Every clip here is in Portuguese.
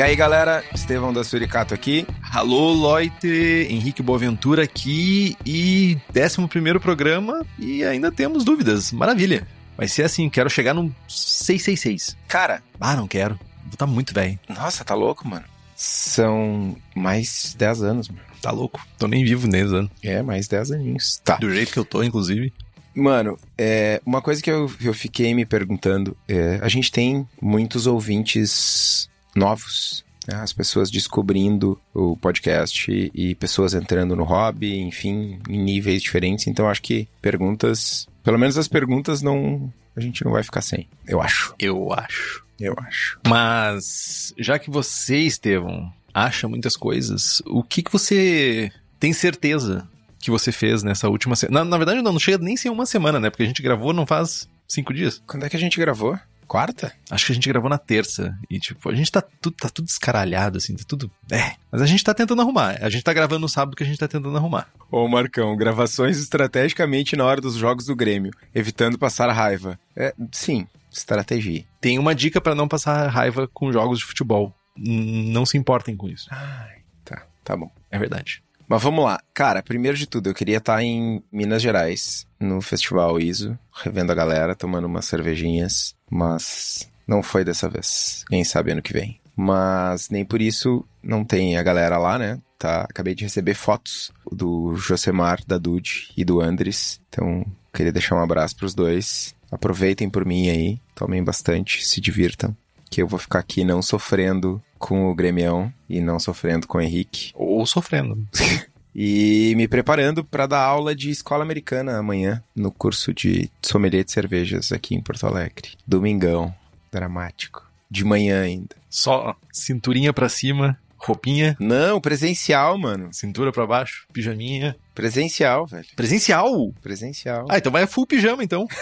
E aí, galera, Estevão da Suricato aqui. Alô, Loite, Henrique Boaventura aqui e 11 primeiro programa e ainda temos dúvidas. Maravilha. Vai ser assim, quero chegar no 666. Cara, Ah, não quero. Vou tá muito velho. nossa, tá louco, mano. São mais 10 anos, mano. Tá louco. Tô nem vivo nesses anos. É, mais 10 aninhos. Tá. Do jeito que eu tô, inclusive. Mano, é, uma coisa que eu, eu fiquei me perguntando, é, a gente tem muitos ouvintes novos, né? as pessoas descobrindo o podcast e, e pessoas entrando no hobby, enfim, em níveis diferentes, então acho que perguntas, pelo menos as perguntas não, a gente não vai ficar sem, eu acho, Eu acho. eu acho. Mas, já que você, Estevão, acha muitas coisas, o que, que você tem certeza que você fez nessa última semana? Na, na verdade, não, não chega nem ser uma semana, né? Porque a gente gravou não faz cinco dias. Quando é que a gente gravou? Quarta? Acho que a gente gravou na terça. E, tipo, a gente tá tudo, tá tudo escaralhado, assim, tá tudo. É. Mas a gente tá tentando arrumar. A gente tá gravando no sábado que a gente tá tentando arrumar. Ô Marcão, gravações estrategicamente na hora dos jogos do Grêmio, evitando passar raiva. É, sim, estratégia. Tem uma dica pra não passar raiva com jogos de futebol. Não se importem com isso. Ai, tá, tá bom. É verdade. Mas vamos lá. Cara, primeiro de tudo, eu queria estar em Minas Gerais, no Festival ISO, revendo a galera, tomando umas cervejinhas, mas não foi dessa vez. Quem sabe ano que vem. Mas nem por isso não tem a galera lá, né? Tá, acabei de receber fotos do Josemar, da Dude e do Andres. Então, queria deixar um abraço pros dois. Aproveitem por mim aí, tomem bastante, se divirtam. Que eu vou ficar aqui não sofrendo com o Grêmio e não sofrendo com o Henrique. Ou sofrendo. E me preparando para dar aula de escola americana amanhã, no curso de sommelier de cervejas aqui em Porto Alegre. Domingão, dramático. De manhã ainda. Só cinturinha pra cima, roupinha, Não, presencial, mano. cintura pra baixo, pijaminha. Presencial, velho. Presencial? Presencial. Ah, então vai full pijama, então.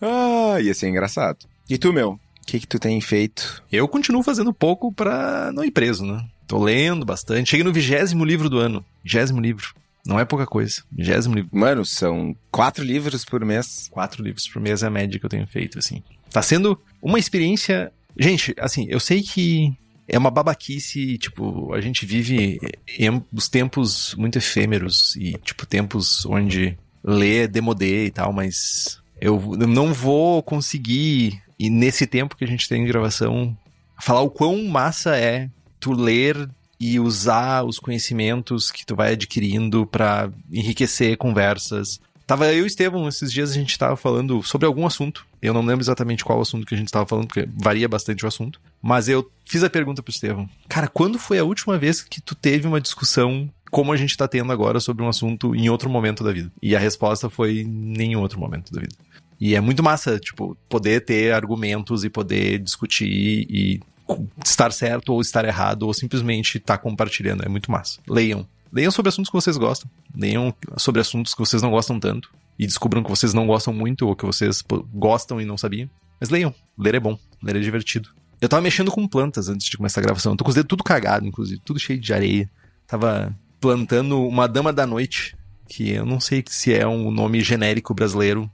Ah, ia ser engraçado. E tu, meu? O que que tu tem feito? Eu continuo fazendo pouco pra não ir preso, né? Tô lendo bastante. Cheguei no vigésimo livro do ano. Vigésimo livro. Não é pouca coisa. Vigésimo livro. Mano, são quatro livros por mês. Quatro livros por mês é a média que eu tenho feito, assim. Tá sendo uma experiência. Gente, assim, eu sei que é uma babaquice, tipo, a gente vive em os tempos muito efêmeros e, tipo, tempos onde ler é demodê e tal, mas eu não vou conseguir, e nesse tempo que a gente tem de gravação, falar o quão massa é tu ler e usar os conhecimentos que tu vai adquirindo pra enriquecer conversas. Tava eu e Estevam, esses dias a gente tava falando sobre algum assunto. Eu não lembro exatamente qual assunto que a gente tava falando, porque varia bastante o assunto. Mas eu fiz a pergunta pro Estevam. Cara, quando foi a última vez que tu teve uma discussão como a gente tá tendo agora sobre um assunto em outro momento da vida? E a resposta foi nenhum outro momento da vida. E é muito massa, tipo, poder ter argumentos e poder discutir e estar certo ou estar errado ou simplesmente estar compartilhando. É muito massa. Leiam. Leiam sobre assuntos que vocês gostam. Leiam sobre assuntos que vocês não gostam tanto. E descubram que vocês não gostam muito ou que vocês gostam e não sabiam. Mas leiam. Ler é bom. Ler é divertido. Eu tava mexendo com plantas antes de começar a gravação. Eu tô com os dedos tudo cagado, inclusive. Tudo cheio de areia. Tava plantando uma dama da noite. Que eu não sei se é um nome genérico brasileiro.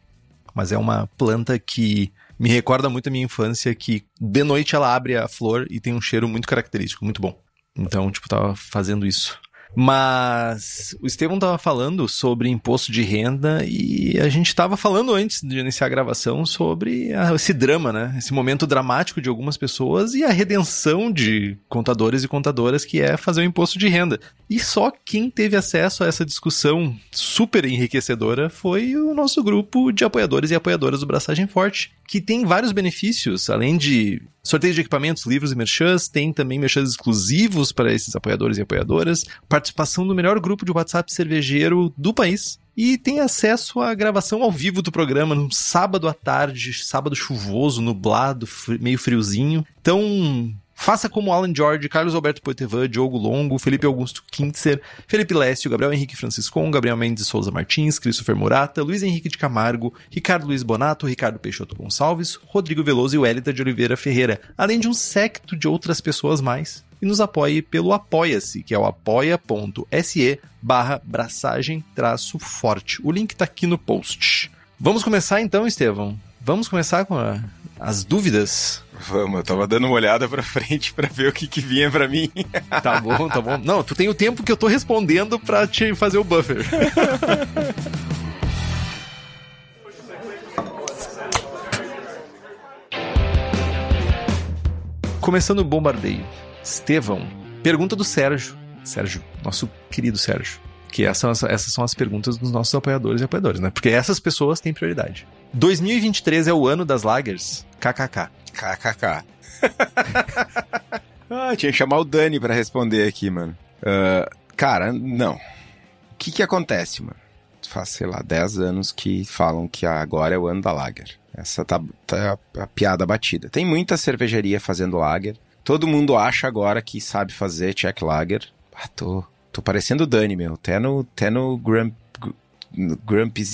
Mas é uma planta que me recorda muito a minha infância. Que de noite ela abre a flor e tem um cheiro muito característico, muito bom. Então, tipo, tava fazendo isso. Mas o Estevão tava falando sobre imposto de renda e a gente tava falando antes de iniciar a gravação sobre a, esse drama, né? Esse momento dramático de algumas pessoas e a redenção de contadores e contadoras que é fazer o imposto de renda. E só quem teve acesso a essa discussão super enriquecedora foi o nosso grupo de apoiadores e apoiadoras do Braçagem Forte, que tem vários benefícios, além de sorteio de equipamentos, livros e merchans, tem também merchans exclusivos para esses apoiadores e apoiadoras, participação no melhor grupo de WhatsApp cervejeiro do país, e tem acesso à gravação ao vivo do programa no sábado à tarde, sábado chuvoso, nublado, meio friozinho. Então, Faça como Alan George, Carlos Alberto Poitevin, Diogo Longo, Felipe Augusto Kintzer, Felipe Lécio, Gabriel Henrique Franciscon, Gabriel Mendes Souza Martins, Christopher Murata, Luiz Henrique de Camargo, Ricardo Luiz Bonato, Ricardo Peixoto Gonçalves, Rodrigo Veloso e Wellington de Oliveira Ferreira, além de um secto de outras pessoas mais. E nos apoie pelo Apoia-se, que é o apoia.se barra braçagem traço forte. O link tá aqui no post. Vamos começar então, Estevão? Vamos começar com a, as dúvidas? Vamos, eu tava dando uma olhada pra frente para ver o que, que vinha para mim. Tá bom, tá bom. Não, tu tem o tempo que eu tô respondendo pra te fazer o buffer. Começando o bombardeio. Estevão, pergunta do Sérgio. Sérgio, nosso querido Sérgio. Que essas, essas são as perguntas dos nossos apoiadores e apoiadoras, né? Porque essas pessoas têm prioridade. 2023 é o ano das lagers? KKK. KKK. ah, tinha que chamar o Dani para responder aqui, mano. Uh, cara, não. O que que acontece, mano? Faz, sei lá, 10 anos que falam que agora é o ano da lager. Essa tá, tá a piada batida. Tem muita cervejaria fazendo lager. Todo mundo acha agora que sabe fazer check lager. Ah, tô, tô parecendo o Dani, meu. Até no, até no Grump, Grumpy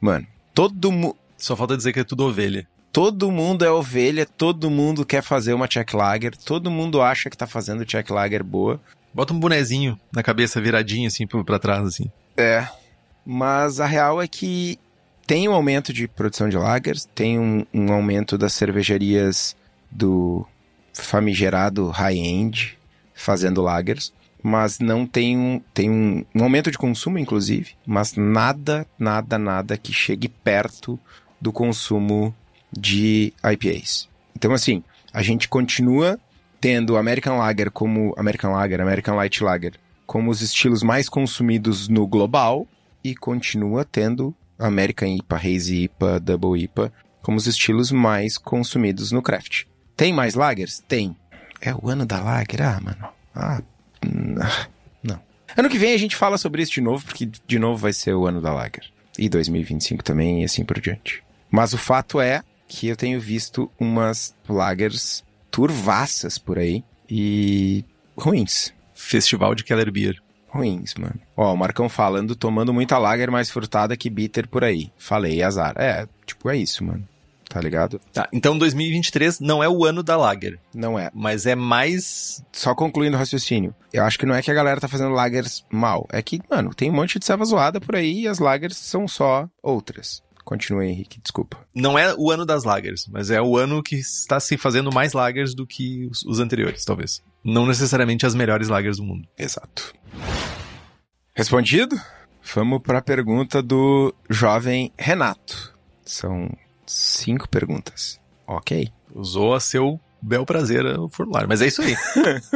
Mano, todo mundo... Só falta dizer que é tudo ovelha. Todo mundo é ovelha, todo mundo quer fazer uma check lager, todo mundo acha que tá fazendo check lager boa. Bota um bonezinho na cabeça viradinho assim para trás assim. É. Mas a real é que tem um aumento de produção de lagers, tem um, um aumento das cervejarias do famigerado high-end fazendo lagers, mas não tem um, tem um, um aumento de consumo, inclusive, mas nada, nada, nada que chegue perto do consumo de IPAs. Então, assim, a gente continua tendo American Lager como American Lager, American Light Lager como os estilos mais consumidos no global e continua tendo American IPA, Hazy IPA, Double IPA como os estilos mais consumidos no craft. Tem mais lagers? Tem. É o ano da lager? Ah, mano. Ah, não. Ano que vem a gente fala sobre isso de novo, porque de novo vai ser o ano da lager. E 2025 também, e assim por diante. Mas o fato é que eu tenho visto umas lagers turvaças por aí e ruins. Festival de Keller Beer. Ruins, mano. Ó, o Marcão falando, tomando muita lager mais frutada que bitter por aí. Falei, azar. É, tipo, é isso, mano. Tá ligado? Tá, então 2023 não é o ano da lager. Não é. Mas é mais. Só concluindo o raciocínio. Eu acho que não é que a galera tá fazendo lagers mal. É que, mano, tem um monte de serva zoada por aí e as lagers são só outras. Continue, Henrique, desculpa. Não é o ano das lagers, mas é o ano que está se fazendo mais lagers do que os, os anteriores, talvez. Não necessariamente as melhores lagers do mundo. Exato. Respondido? Vamos para a pergunta do jovem Renato. São cinco perguntas. Ok. Usou a seu bel prazer o formulário, mas é isso aí.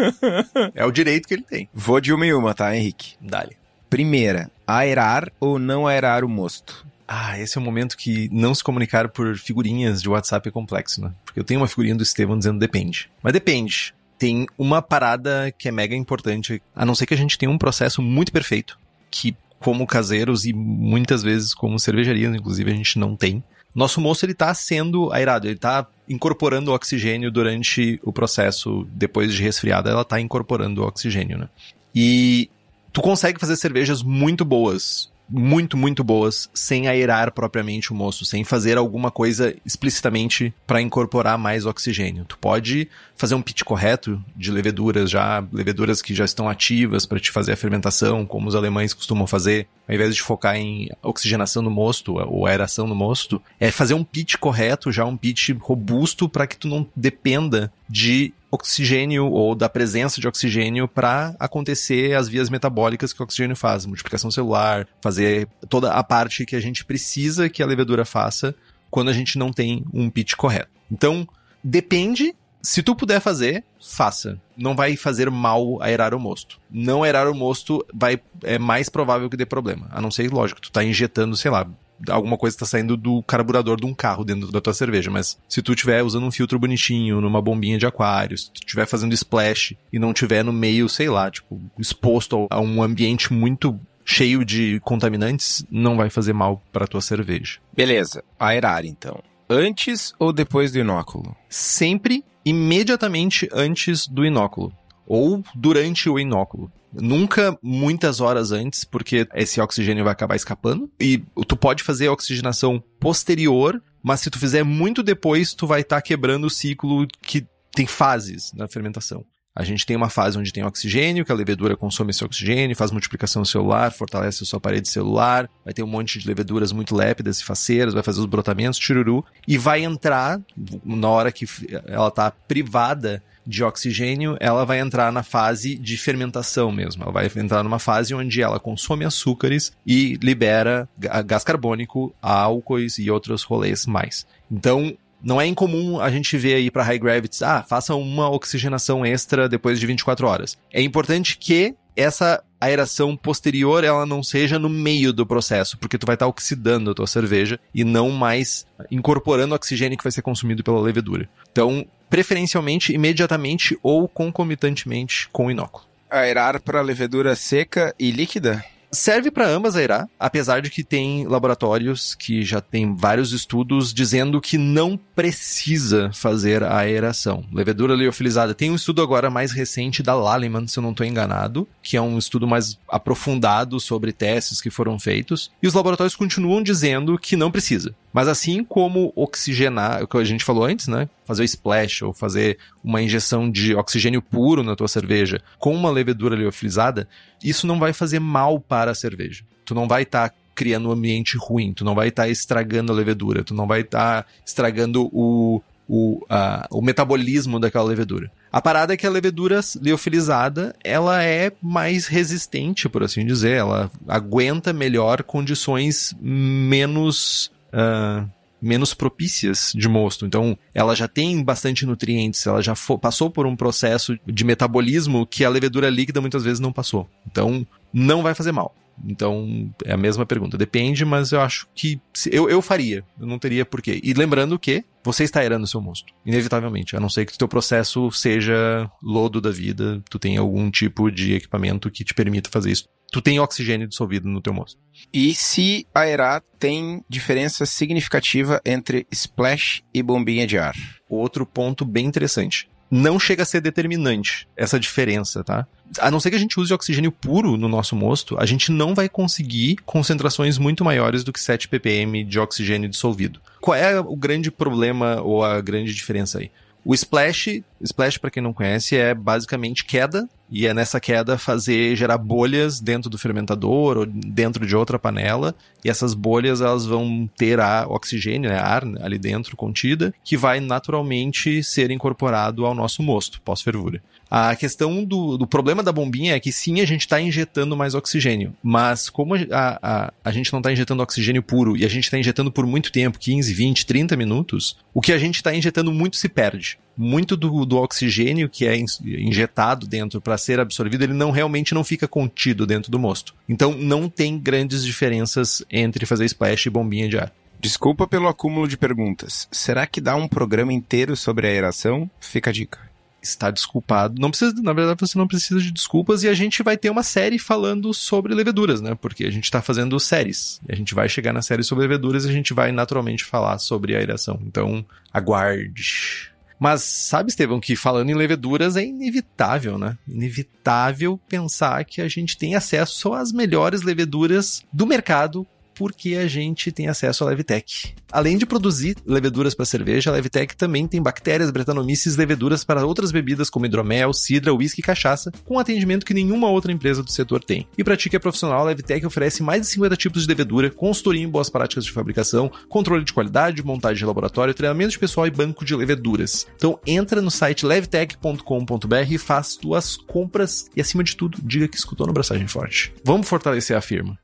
é o direito que ele tem. Vou de uma em uma, tá, Henrique? Dale. Primeira, aerar ou não aerar o mosto? Ah, esse é o momento que não se comunicar por figurinhas de WhatsApp é complexo, né? Porque eu tenho uma figurinha do Estevão dizendo depende. Mas depende. Tem uma parada que é mega importante, a não ser que a gente tenha um processo muito perfeito, que como caseiros e muitas vezes como cervejarias, inclusive, a gente não tem. Nosso moço, ele tá sendo aerado, ele tá incorporando oxigênio durante o processo, depois de resfriada, ela tá incorporando oxigênio, né? E tu consegue fazer cervejas muito boas muito, muito boas sem aerar propriamente o moço, sem fazer alguma coisa explicitamente para incorporar mais oxigênio. Tu pode fazer um pitch correto de leveduras já, leveduras que já estão ativas para te fazer a fermentação, como os alemães costumam fazer, ao invés de focar em oxigenação no mosto ou aeração no mosto, é fazer um pitch correto, já um pitch robusto para que tu não dependa de oxigênio ou da presença de oxigênio para acontecer as vias metabólicas que o oxigênio faz, multiplicação celular, fazer toda a parte que a gente precisa que a levedura faça quando a gente não tem um pitch correto. Então, depende se tu puder fazer, faça. Não vai fazer mal aerar o mosto. Não aerar o mosto vai, é mais provável que dê problema. A não ser, lógico, tu tá injetando, sei lá, alguma coisa está saindo do carburador de um carro dentro da tua cerveja, mas se tu estiver usando um filtro bonitinho, numa bombinha de aquário, se tu estiver fazendo splash e não estiver no meio, sei lá, tipo, exposto a um ambiente muito cheio de contaminantes, não vai fazer mal para tua cerveja. Beleza, aerar então. Antes ou depois do inóculo? Sempre imediatamente antes do inóculo ou durante o inóculo. Nunca muitas horas antes, porque esse oxigênio vai acabar escapando. E tu pode fazer a oxigenação posterior, mas se tu fizer muito depois, tu vai estar tá quebrando o ciclo que tem fases na fermentação. A gente tem uma fase onde tem oxigênio, que a levedura consome esse oxigênio, faz multiplicação celular, fortalece a sua parede celular, vai ter um monte de leveduras muito lépidas e faceiras, vai fazer os brotamentos, tiruru, e vai entrar, na hora que ela está privada de oxigênio, ela vai entrar na fase de fermentação mesmo. Ela vai entrar numa fase onde ela consome açúcares e libera gás carbônico, álcoois e outros rolês mais. Então, não é incomum a gente ver aí para high gravity, ah, faça uma oxigenação extra depois de 24 horas. É importante que essa aeração posterior ela não seja no meio do processo, porque tu vai estar tá oxidando a tua cerveja e não mais incorporando o oxigênio que vai ser consumido pela levedura. Então, preferencialmente imediatamente ou concomitantemente com o inóculo. Aerar para levedura seca e líquida? Serve para ambas aerar, apesar de que tem laboratórios que já tem vários estudos dizendo que não precisa fazer a aeração. Levedura liofilizada. Tem um estudo agora mais recente da Lallemand, se eu não estou enganado, que é um estudo mais aprofundado sobre testes que foram feitos. E os laboratórios continuam dizendo que não precisa. Mas assim como oxigenar, o que a gente falou antes, né? Fazer o splash ou fazer uma injeção de oxigênio puro na tua cerveja com uma levedura liofilizada, isso não vai fazer mal para a cerveja. Tu não vai estar tá criando um ambiente ruim, tu não vai estar tá estragando a levedura, tu não vai estar tá estragando o, o, a, o metabolismo daquela levedura. A parada é que a levedura liofilizada, ela é mais resistente, por assim dizer, ela aguenta melhor condições menos uh, menos propícias de mosto. Então, ela já tem bastante nutrientes, ela já passou por um processo de metabolismo que a levedura líquida muitas vezes não passou. Então, não vai fazer mal. Então, é a mesma pergunta. Depende, mas eu acho que eu, eu faria. Eu não teria porquê. E lembrando que você está aerando o seu mosto. Inevitavelmente. A não ser que o teu processo seja lodo da vida, tu tem algum tipo de equipamento que te permita fazer isso tu tem oxigênio dissolvido no teu mosto. E se aerar tem diferença significativa entre splash e bombinha de ar? Outro ponto bem interessante. Não chega a ser determinante essa diferença, tá? A não ser que a gente use oxigênio puro no nosso mosto, a gente não vai conseguir concentrações muito maiores do que 7 ppm de oxigênio dissolvido. Qual é o grande problema ou a grande diferença aí? O splash, splash para quem não conhece, é basicamente queda e é nessa queda fazer gerar bolhas dentro do fermentador ou dentro de outra panela e essas bolhas elas vão ter oxigênio, né, ar ali dentro contida que vai naturalmente ser incorporado ao nosso mosto pós-fervura. A questão do, do problema da bombinha é que sim, a gente está injetando mais oxigênio, mas como a, a, a gente não está injetando oxigênio puro e a gente está injetando por muito tempo 15, 20, 30 minutos o que a gente está injetando muito se perde. Muito do, do oxigênio que é injetado dentro para ser absorvido, ele não realmente não fica contido dentro do mosto. Então não tem grandes diferenças entre fazer splash e bombinha de ar. Desculpa pelo acúmulo de perguntas. Será que dá um programa inteiro sobre aeração? Fica a dica está desculpado. Não precisa, na verdade, você não precisa de desculpas e a gente vai ter uma série falando sobre leveduras, né? Porque a gente está fazendo séries. A gente vai chegar na série sobre leveduras e a gente vai naturalmente falar sobre aeração. Então, aguarde. Mas sabe, Estevão, que falando em leveduras é inevitável, né? Inevitável pensar que a gente tem acesso às melhores leveduras do mercado porque a gente tem acesso à Levtech. Além de produzir leveduras para cerveja, a Levtech também tem bactérias, bretanomices, leveduras para outras bebidas como hidromel, cidra, uísque e cachaça, com atendimento que nenhuma outra empresa do setor tem. E para ti que é profissional, a Levtech oferece mais de 50 tipos de levedura, consultoria em boas práticas de fabricação, controle de qualidade, montagem de laboratório, treinamento de pessoal e banco de leveduras. Então entra no site levtech.com.br e faz tuas compras e acima de tudo, diga que escutou no Braçagem Forte. Vamos fortalecer a firma.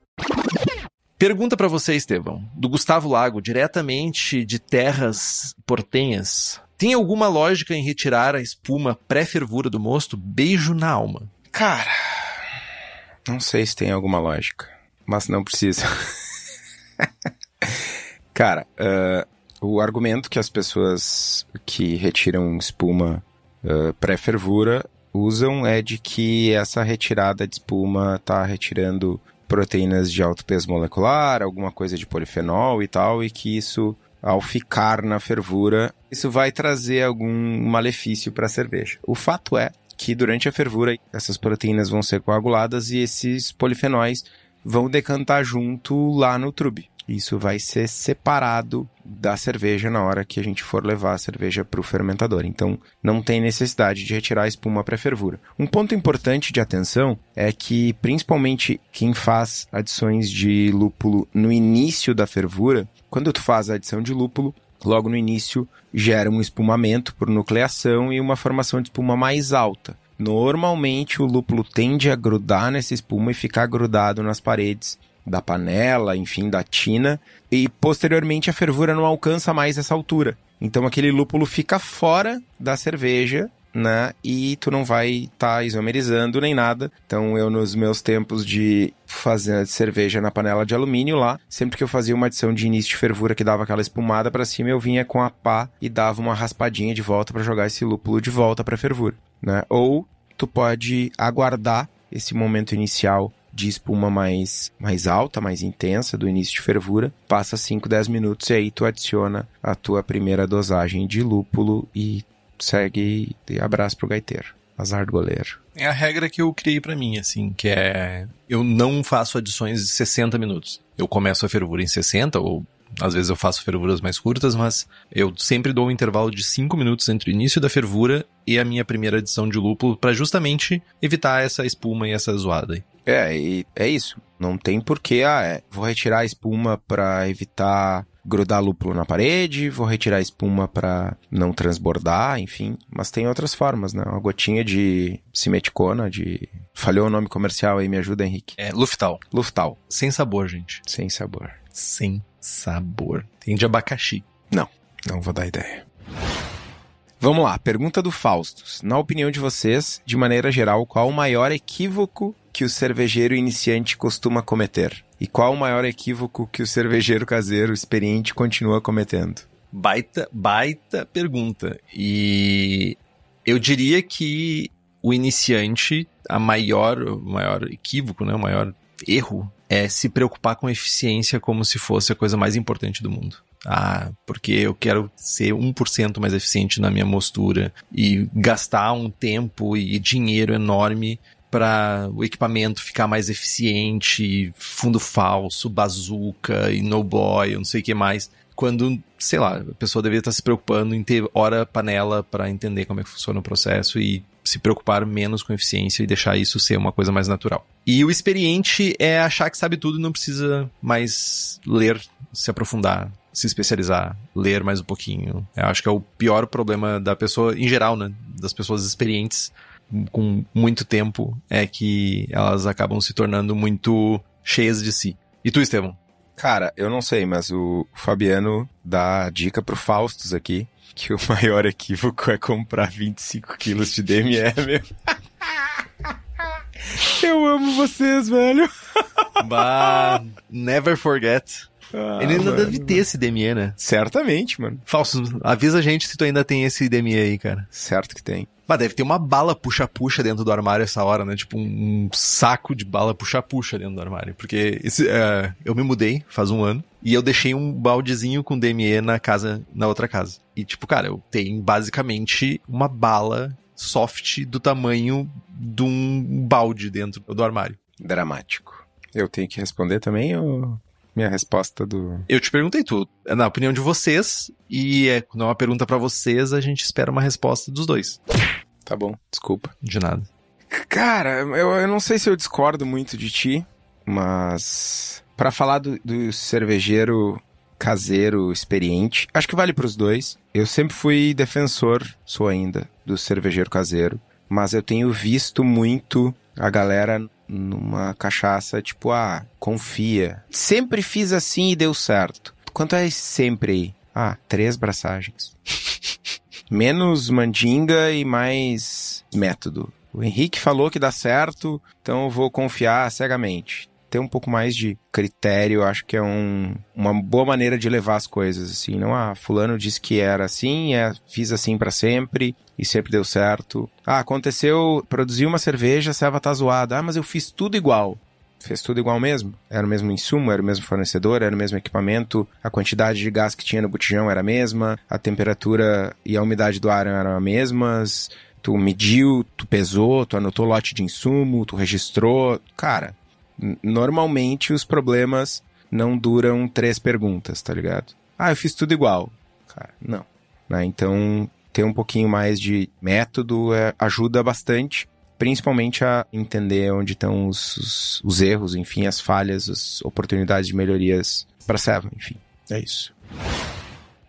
Pergunta para você, Estevão, do Gustavo Lago, diretamente de terras portenhas. Tem alguma lógica em retirar a espuma pré-fervura do mosto? Beijo na alma. Cara, não sei se tem alguma lógica, mas não precisa. Cara, uh, o argumento que as pessoas que retiram espuma uh, pré-fervura usam é de que essa retirada de espuma está retirando proteínas de alto peso molecular, alguma coisa de polifenol e tal, e que isso, ao ficar na fervura, isso vai trazer algum malefício para a cerveja. O fato é que durante a fervura essas proteínas vão ser coaguladas e esses polifenóis vão decantar junto lá no trube. Isso vai ser separado da cerveja na hora que a gente for levar a cerveja para o fermentador. Então, não tem necessidade de retirar a espuma pré-fervura. Um ponto importante de atenção é que, principalmente quem faz adições de lúpulo no início da fervura, quando tu faz a adição de lúpulo, logo no início gera um espumamento por nucleação e uma formação de espuma mais alta. Normalmente o lúpulo tende a grudar nessa espuma e ficar grudado nas paredes da panela, enfim, da tina, e posteriormente a fervura não alcança mais essa altura. Então aquele lúpulo fica fora da cerveja, né? E tu não vai estar tá isomerizando nem nada. Então eu nos meus tempos de fazer cerveja na panela de alumínio lá, sempre que eu fazia uma adição de início de fervura que dava aquela espumada para cima, eu vinha com a pá e dava uma raspadinha de volta para jogar esse lúpulo de volta para fervura, né? Ou tu pode aguardar esse momento inicial de espuma mais, mais alta, mais intensa, do início de fervura, passa 5, 10 minutos e aí tu adiciona a tua primeira dosagem de lúpulo e segue e abraço pro gaiteiro. Azar do goleiro. É a regra que eu criei para mim, assim, que é eu não faço adições de 60 minutos. Eu começo a fervura em 60 ou às vezes eu faço fervuras mais curtas, mas eu sempre dou um intervalo de 5 minutos entre o início da fervura e a minha primeira adição de lúpulo para justamente evitar essa espuma e essa zoada. É, e é isso. Não tem porquê, ah, é, vou retirar a espuma para evitar grudar lúpulo na parede, vou retirar a espuma para não transbordar, enfim. Mas tem outras formas, né? Uma gotinha de simeticona, de... Falhou o nome comercial aí, me ajuda, Henrique. É, Luftal. Luftal. Sem sabor, gente. Sem sabor. Sem sabor. Tem de abacaxi. Não, não vou dar ideia. Vamos lá, pergunta do Faustus. Na opinião de vocês, de maneira geral, qual o maior equívoco que o cervejeiro iniciante costuma cometer? E qual o maior equívoco que o cervejeiro caseiro experiente continua cometendo? Baita, baita pergunta. E eu diria que o iniciante, a maior, o maior equívoco, né, o maior erro é se preocupar com eficiência como se fosse a coisa mais importante do mundo. Ah, porque eu quero ser 1% mais eficiente na minha mostura e gastar um tempo e dinheiro enorme para o equipamento ficar mais eficiente, fundo falso, bazuca e no boy, não sei o que mais. Quando, sei lá, a pessoa deveria estar se preocupando em ter hora panela para entender como é que funciona o processo e se preocupar menos com eficiência e deixar isso ser uma coisa mais natural. E o experiente é achar que sabe tudo e não precisa mais ler, se aprofundar, se especializar, ler mais um pouquinho. Eu acho que é o pior problema da pessoa, em geral, né? Das pessoas experientes com muito tempo, é que elas acabam se tornando muito cheias de si. E tu, Estevão? Cara, eu não sei, mas o Fabiano dá dica pro Faustus aqui que o maior equívoco é comprar 25 quilos de DME, meu. Eu amo vocês, velho. Bah, never forget. Ah, Ele ainda mano. deve ter esse DME, né? Certamente, mano. Falso, avisa a gente se tu ainda tem esse DME aí, cara. Certo que tem. Mas deve ter uma bala puxa-puxa dentro do armário essa hora, né? Tipo um, saco de bala puxa-puxa dentro do armário. Porque esse, uh, eu me mudei faz um ano e eu deixei um baldezinho com DME na casa, na outra casa. E tipo, cara, eu tenho basicamente uma bala soft do tamanho de um balde dentro do armário. Dramático. Eu tenho que responder também ou minha resposta do. Eu te perguntei tudo. É na opinião de vocês, e é, não é uma pergunta para vocês, a gente espera uma resposta dos dois. Tá bom, desculpa. De nada. Cara, eu, eu não sei se eu discordo muito de ti, mas. para falar do, do cervejeiro caseiro experiente, acho que vale para os dois. Eu sempre fui defensor, sou ainda, do cervejeiro caseiro, mas eu tenho visto muito a galera numa cachaça, tipo, ah, confia. Sempre fiz assim e deu certo. Quanto é sempre aí? Ah, três braçagens. Menos mandinga e mais método. O Henrique falou que dá certo, então eu vou confiar cegamente ter um pouco mais de critério, acho que é um, uma boa maneira de levar as coisas, assim. Não, ah, fulano disse que era assim, é, fiz assim para sempre e sempre deu certo. Ah, aconteceu, produzi uma cerveja, a serva tá zoada. Ah, mas eu fiz tudo igual. Fez tudo igual mesmo? Era o mesmo insumo, era o mesmo fornecedor, era o mesmo equipamento, a quantidade de gás que tinha no botijão era a mesma, a temperatura e a umidade do ar eram as mesmas, tu mediu, tu pesou, tu anotou lote de insumo, tu registrou. Cara, normalmente os problemas não duram três perguntas, tá ligado? Ah, eu fiz tudo igual. Cara, não. Né? Então, ter um pouquinho mais de método é, ajuda bastante, principalmente a entender onde estão os, os, os, erros, enfim, as falhas, as oportunidades de melhorias para Seven, enfim. É isso.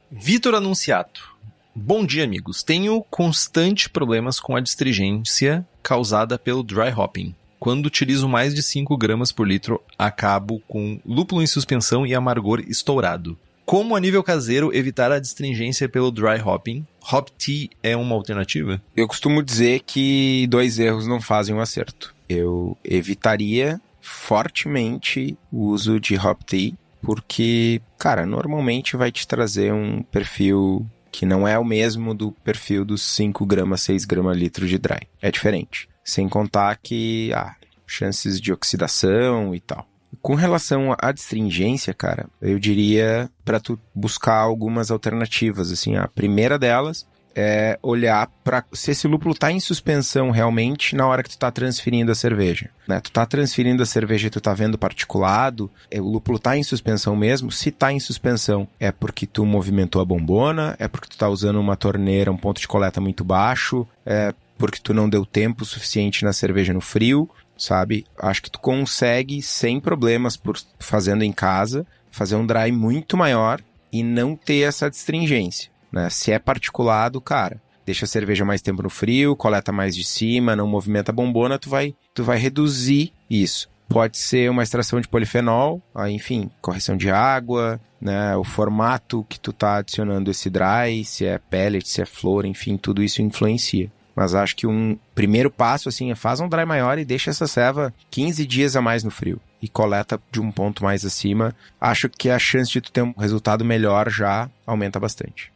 Vitor Anunciato. Bom dia, amigos. Tenho constante problemas com a distrigência causada pelo dry hopping. Quando utilizo mais de 5 gramas por litro, acabo com lúpulo em suspensão e amargor estourado. Como a nível caseiro evitar a distringência pelo dry hopping? Hop tea é uma alternativa? Eu costumo dizer que dois erros não fazem um acerto. Eu evitaria fortemente o uso de hop tea, porque, cara, normalmente vai te trazer um perfil que não é o mesmo do perfil dos 5 gramas, 6 gramas litro de dry. É diferente. Sem contar que, ah, chances de oxidação e tal. Com relação à distringência, cara, eu diria para tu buscar algumas alternativas, assim, a primeira delas é olhar para se esse lúpulo tá em suspensão realmente na hora que tu tá transferindo a cerveja, né? Tu tá transferindo a cerveja e tu tá vendo particulado, é, o lúpulo tá em suspensão mesmo. Se tá em suspensão, é porque tu movimentou a bombona, é porque tu tá usando uma torneira, um ponto de coleta muito baixo, é porque tu não deu tempo suficiente na cerveja no frio, sabe? Acho que tu consegue sem problemas por fazendo em casa, fazer um dry muito maior e não ter essa distringência, né? Se é particulado, cara, deixa a cerveja mais tempo no frio, coleta mais de cima, não movimenta a bombona, tu vai, tu vai reduzir isso. Pode ser uma extração de polifenol, enfim, correção de água, né, o formato que tu tá adicionando esse dry, se é pellet, se é flor, enfim, tudo isso influencia. Mas acho que um primeiro passo, assim, é faz um dry maior e deixa essa serva 15 dias a mais no frio. E coleta de um ponto mais acima. Acho que a chance de tu ter um resultado melhor já aumenta bastante.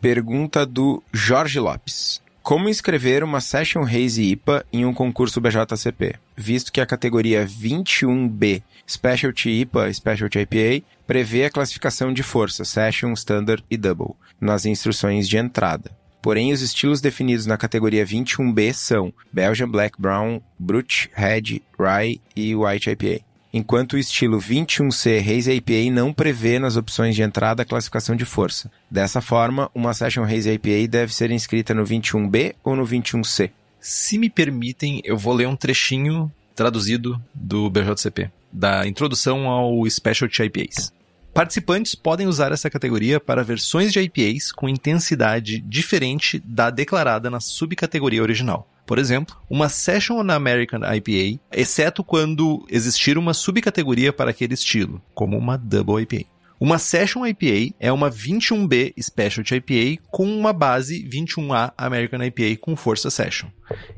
Pergunta do Jorge Lopes. Como inscrever uma Session Haze IPA em um concurso BJCP? Visto que a categoria 21B Specialty IPA, Specialty IPA, prevê a classificação de força Session, Standard e Double nas instruções de entrada. Porém, os estilos definidos na categoria 21B são Belgian Black Brown, Brut, Red, Rye e White IPA. Enquanto o estilo 21C Haze IPA não prevê nas opções de entrada a classificação de força. Dessa forma, uma Session Haze IPA deve ser inscrita no 21B ou no 21C. Se me permitem, eu vou ler um trechinho traduzido do BJCP, da introdução ao Specialty IPAs. Participantes podem usar essa categoria para versões de IPAs com intensidade diferente da declarada na subcategoria original. Por exemplo, uma Session on American IPA, exceto quando existir uma subcategoria para aquele estilo, como uma Double IPA. Uma Session IPA é uma 21B Specialty IPA com uma base 21A American IPA com força Session.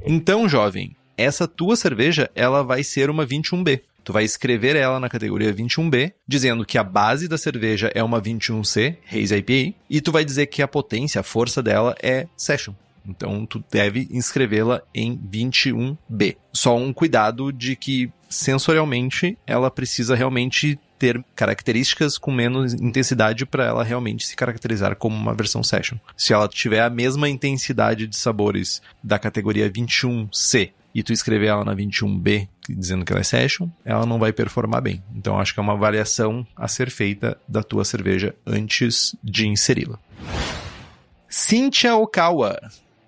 Então, jovem, essa tua cerveja ela vai ser uma 21B. Tu vai escrever ela na categoria 21B, dizendo que a base da cerveja é uma 21C, Haze IPA, e tu vai dizer que a potência, a força dela é Session. Então tu deve inscrevê-la em 21B. Só um cuidado de que sensorialmente ela precisa realmente ter características com menos intensidade para ela realmente se caracterizar como uma versão session. Se ela tiver a mesma intensidade de sabores da categoria 21C e tu escrever ela na 21B dizendo que ela é session, ela não vai performar bem. Então acho que é uma avaliação a ser feita da tua cerveja antes de inseri-la. Cynthia Okawa.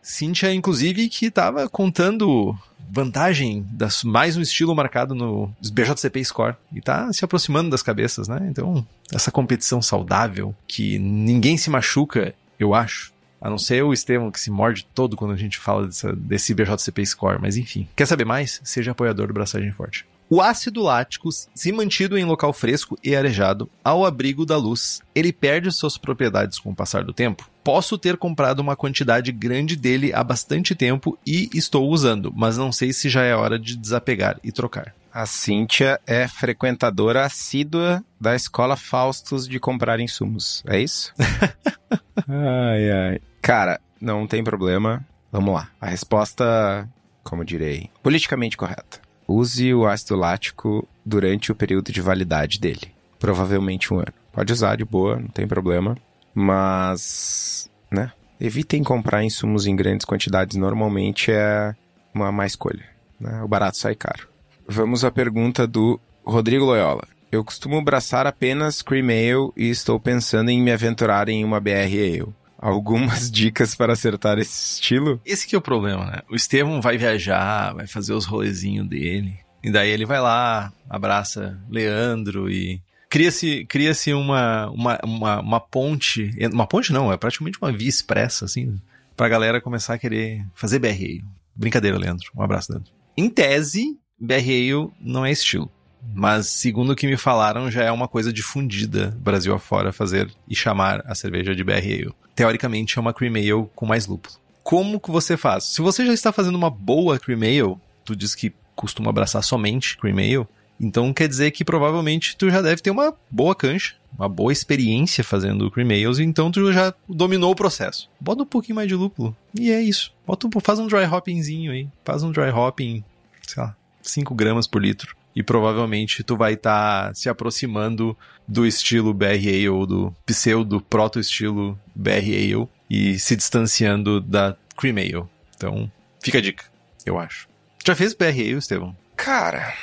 Cynthia, inclusive, que estava contando vantagem, das, mais um estilo marcado no BJCP Score. E tá se aproximando das cabeças, né? Então, essa competição saudável, que ninguém se machuca, eu acho. A não ser o Estevam que se morde todo quando a gente fala dessa, desse BJCP Score. Mas enfim, quer saber mais? Seja apoiador do Braçagem Forte. O ácido lático, se mantido em local fresco e arejado, ao abrigo da luz, ele perde suas propriedades com o passar do tempo? Posso ter comprado uma quantidade grande dele há bastante tempo e estou usando, mas não sei se já é hora de desapegar e trocar. A Cíntia é frequentadora assídua da escola Faustos de comprar insumos. É isso? ai, ai. Cara, não tem problema. Vamos lá. A resposta, como direi, politicamente correta. Use o ácido lático durante o período de validade dele. Provavelmente um ano. Pode usar de boa, não tem problema. Mas, né? Evitem comprar insumos em grandes quantidades. Normalmente é uma má escolha. Né? O barato sai caro. Vamos à pergunta do Rodrigo Loyola. Eu costumo abraçar apenas Cream Ale e estou pensando em me aventurar em uma BR Ale algumas dicas para acertar esse estilo? Esse que é o problema, né? O Estevam vai viajar, vai fazer os rolezinhos dele. E daí ele vai lá, abraça Leandro e cria-se cria uma, uma, uma, uma ponte. Uma ponte não, é praticamente uma via expressa, assim, pra galera começar a querer fazer BR Brincadeira, Leandro. Um abraço, Leandro. Em tese, BR não é estilo. Mas, segundo o que me falaram, já é uma coisa difundida Brasil afora fazer e chamar a cerveja de BR Ale. Teoricamente, é uma cream ale com mais lúpulo. Como que você faz? Se você já está fazendo uma boa cream ale, tu diz que costuma abraçar somente cream ale, então quer dizer que provavelmente tu já deve ter uma boa cancha, uma boa experiência fazendo cream ales, então tu já dominou o processo. Bota um pouquinho mais de lúpulo e é isso. Bota um, faz um dry hoppingzinho aí, faz um dry hopping, sei lá, 5 gramas por litro e provavelmente tu vai estar tá se aproximando do estilo BR Ale ou do pseudo proto estilo BR Ale e se distanciando da Cream Ale. Então, fica a dica, eu acho. Já fez BR Ale, Estevão? Cara,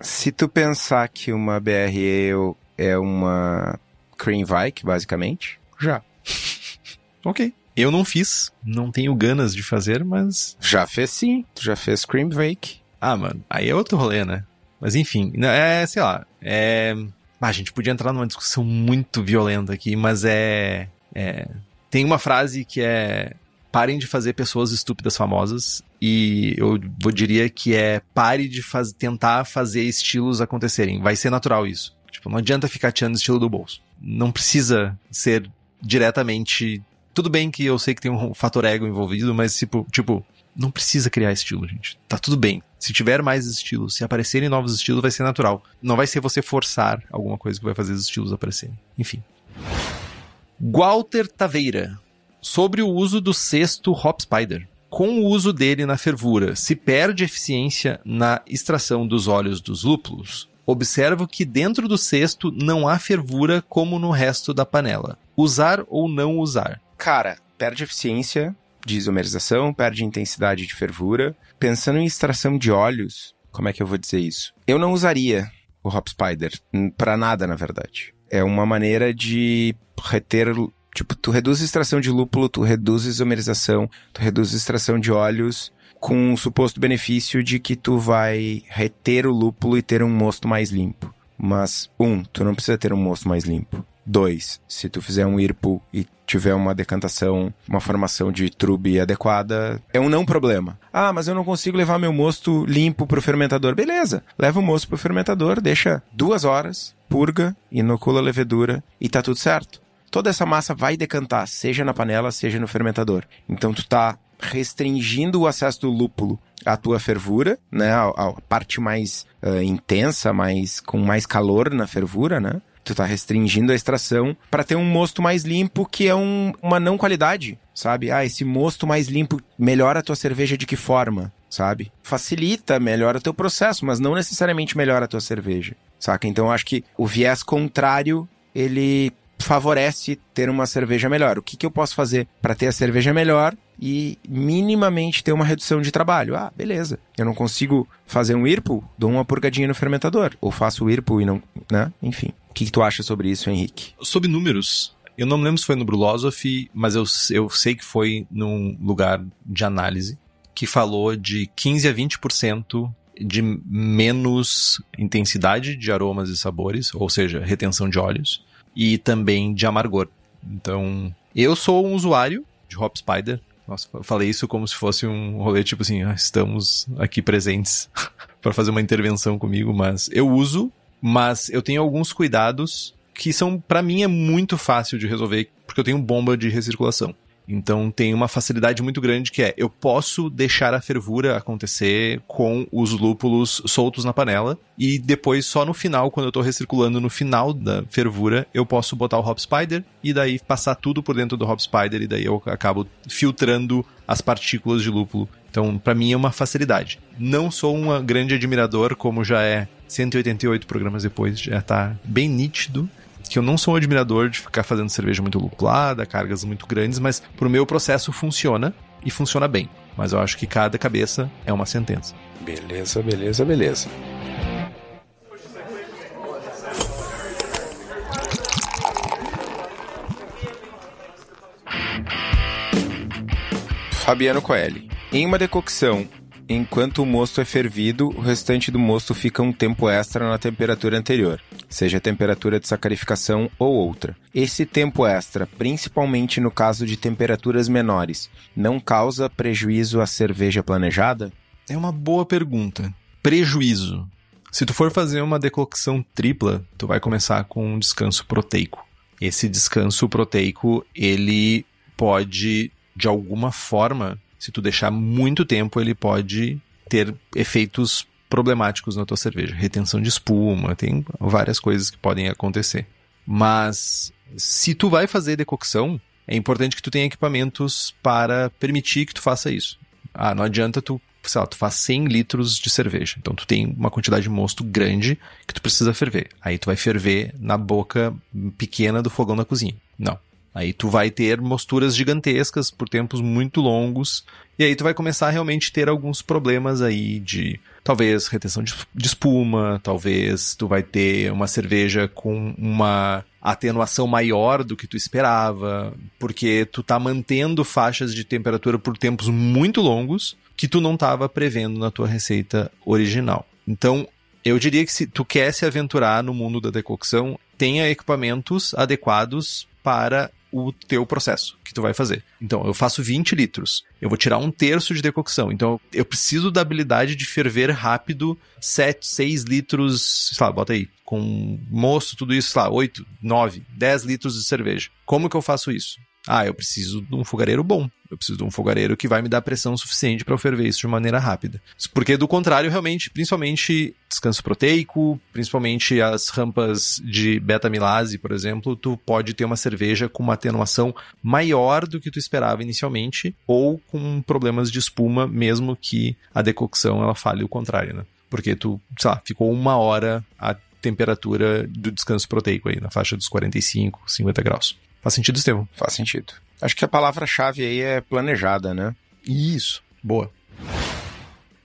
se tu pensar que uma BR Ale é uma Cream Vike, basicamente, já. ok. Eu não fiz, não tenho ganas de fazer, mas. Já fez sim, tu já fez Cream Vake. Ah, mano, aí é outro rolê, né? Mas enfim, né, é, sei lá, é... Ah, a gente podia entrar numa discussão muito violenta aqui, mas é, é... Tem uma frase que é parem de fazer pessoas estúpidas famosas e eu vou diria que é pare de faz, tentar fazer estilos acontecerem. Vai ser natural isso. Tipo, não adianta ficar tirando estilo do bolso. Não precisa ser diretamente. Tudo bem que eu sei que tem um fator ego envolvido, mas tipo, tipo, não precisa criar estilo, gente. Tá tudo bem. Se tiver mais estilos, se aparecerem novos estilos, vai ser natural. Não vai ser você forçar alguma coisa que vai fazer os estilos aparecerem. Enfim. Walter Taveira. Sobre o uso do sexto Hop Spider. Com o uso dele na fervura, se perde eficiência na extração dos óleos dos lúpulos? Observo que dentro do cesto não há fervura como no resto da panela. Usar ou não usar? Cara, perde eficiência de isomerização, perde intensidade de fervura. Pensando em extração de óleos, como é que eu vou dizer isso? Eu não usaria o Hop Spider para nada, na verdade. É uma maneira de reter Tipo, tu reduz a extração de lúpulo, tu reduz a isomerização, tu reduz a extração de óleos com o suposto benefício de que tu vai reter o lúpulo e ter um mosto mais limpo. Mas, um, tu não precisa ter um mosto mais limpo. Dois, se tu fizer um IRPO e tiver uma decantação, uma formação de trube adequada, é um não problema. Ah, mas eu não consigo levar meu mosto limpo pro fermentador. Beleza, leva o mosto pro fermentador, deixa duas horas, purga, inocula a levedura e tá tudo certo. Toda essa massa vai decantar, seja na panela, seja no fermentador. Então tu tá restringindo o acesso do lúpulo à tua fervura, né, a, a parte mais uh, intensa, mais com mais calor na fervura, né? Tu tá restringindo a extração para ter um mosto mais limpo, que é um, uma não qualidade, sabe? Ah, esse mosto mais limpo melhora a tua cerveja de que forma, sabe? Facilita, melhora o teu processo, mas não necessariamente melhora a tua cerveja, saca? Então eu acho que o viés contrário, ele favorece ter uma cerveja melhor. O que, que eu posso fazer para ter a cerveja melhor e minimamente ter uma redução de trabalho? Ah, beleza. Eu não consigo fazer um IRPO, dou uma purgadinha no fermentador. Ou faço o IRPO e não. Né? Enfim. O que, que tu acha sobre isso, Henrique? Sobre números, eu não me lembro se foi no Brulosophy, mas eu, eu sei que foi num lugar de análise que falou de 15 a 20% de menos intensidade de aromas e sabores, ou seja, retenção de óleos, e também de amargor. Então, eu sou um usuário de Hop Spider. Nossa, eu falei isso como se fosse um rolê tipo assim, ah, estamos aqui presentes para fazer uma intervenção comigo, mas eu uso, mas eu tenho alguns cuidados que são para mim é muito fácil de resolver porque eu tenho bomba de recirculação. Então tem uma facilidade muito grande que é eu posso deixar a fervura acontecer com os lúpulos soltos na panela e depois só no final, quando eu estou recirculando no final da fervura, eu posso botar o hop spider e daí passar tudo por dentro do hop spider e daí eu acabo filtrando as partículas de lúpulo. Então, para mim é uma facilidade. Não sou um grande admirador, como já é 188 programas depois, já está bem nítido que eu não sou um admirador de ficar fazendo cerveja muito lupulada, cargas muito grandes, mas pro meu processo funciona e funciona bem. Mas eu acho que cada cabeça é uma sentença. Beleza, beleza, beleza. Fabiano Coelho. Em uma decocção enquanto o mosto é fervido, o restante do mosto fica um tempo extra na temperatura anterior, seja temperatura de sacarificação ou outra. Esse tempo extra, principalmente no caso de temperaturas menores, não causa prejuízo à cerveja planejada? É uma boa pergunta. Prejuízo. Se tu for fazer uma decocção tripla, tu vai começar com um descanso proteico. Esse descanso proteico, ele pode de alguma forma se tu deixar muito tempo, ele pode ter efeitos problemáticos na tua cerveja. Retenção de espuma, tem várias coisas que podem acontecer. Mas se tu vai fazer decocção, é importante que tu tenha equipamentos para permitir que tu faça isso. Ah, não adianta tu, sei lá, tu faz 100 litros de cerveja. Então tu tem uma quantidade de mosto grande que tu precisa ferver. Aí tu vai ferver na boca pequena do fogão da cozinha. Não. Aí tu vai ter mosturas gigantescas por tempos muito longos, e aí tu vai começar a realmente ter alguns problemas aí de talvez retenção de, espuma, talvez tu vai ter uma cerveja com uma atenuação maior do que tu esperava, porque tu tá mantendo faixas de temperatura por tempos muito longos que tu não estava prevendo na tua receita original. Então, eu diria que se tu quer se aventurar no mundo da decocção, tenha equipamentos adequados para o teu processo que tu vai fazer. Então, eu faço 20 litros. Eu vou tirar um terço de decocção. Então, eu preciso da habilidade de ferver rápido 7, 6 litros, sei lá, bota aí, com moço, tudo isso, sei lá, 8, 9, 10 litros de cerveja. Como que eu faço isso? Ah, eu preciso de um fogareiro bom. Eu preciso de um fogareiro que vai me dar pressão suficiente para eu ferver isso de maneira rápida. Porque do contrário, realmente, principalmente descanso proteico, principalmente as rampas de beta-milase, por exemplo, tu pode ter uma cerveja com uma atenuação maior do que tu esperava inicialmente, ou com problemas de espuma, mesmo que a decocção ela fale o contrário, né? Porque tu, sei lá, ficou uma hora a temperatura do descanso proteico aí, na faixa dos 45, 50 graus. Faz sentido, Estevão? Faz sentido. Acho que a palavra-chave aí é planejada, né? Isso. Boa.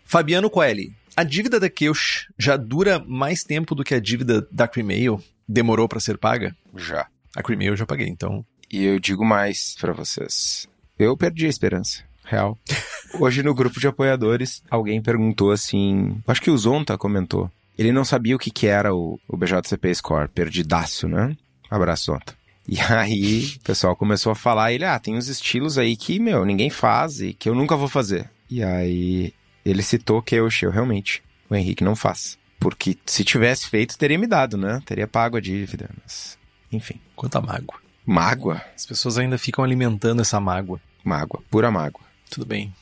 Fabiano Coelho. A dívida da Keush já dura mais tempo do que a dívida da Creamail? Demorou para ser paga? Já. A Creamail eu já paguei, então. E eu digo mais para vocês. Eu perdi a esperança. Real. Hoje no grupo de apoiadores, alguém perguntou assim. Acho que o Zonta comentou. Ele não sabia o que, que era o, o BJCP Score. Perdidaço, né? Abraço, Zonta. E aí, o pessoal começou a falar, ele, ah, tem uns estilos aí que, meu, ninguém faz e que eu nunca vou fazer. E aí, ele citou que eu, eu realmente, o Henrique não faz. Porque se tivesse feito, teria me dado, né? Teria pago a dívida, mas... Enfim. Quanta mágoa. Mágoa? As pessoas ainda ficam alimentando essa mágoa. Mágoa, pura mágoa. Tudo bem.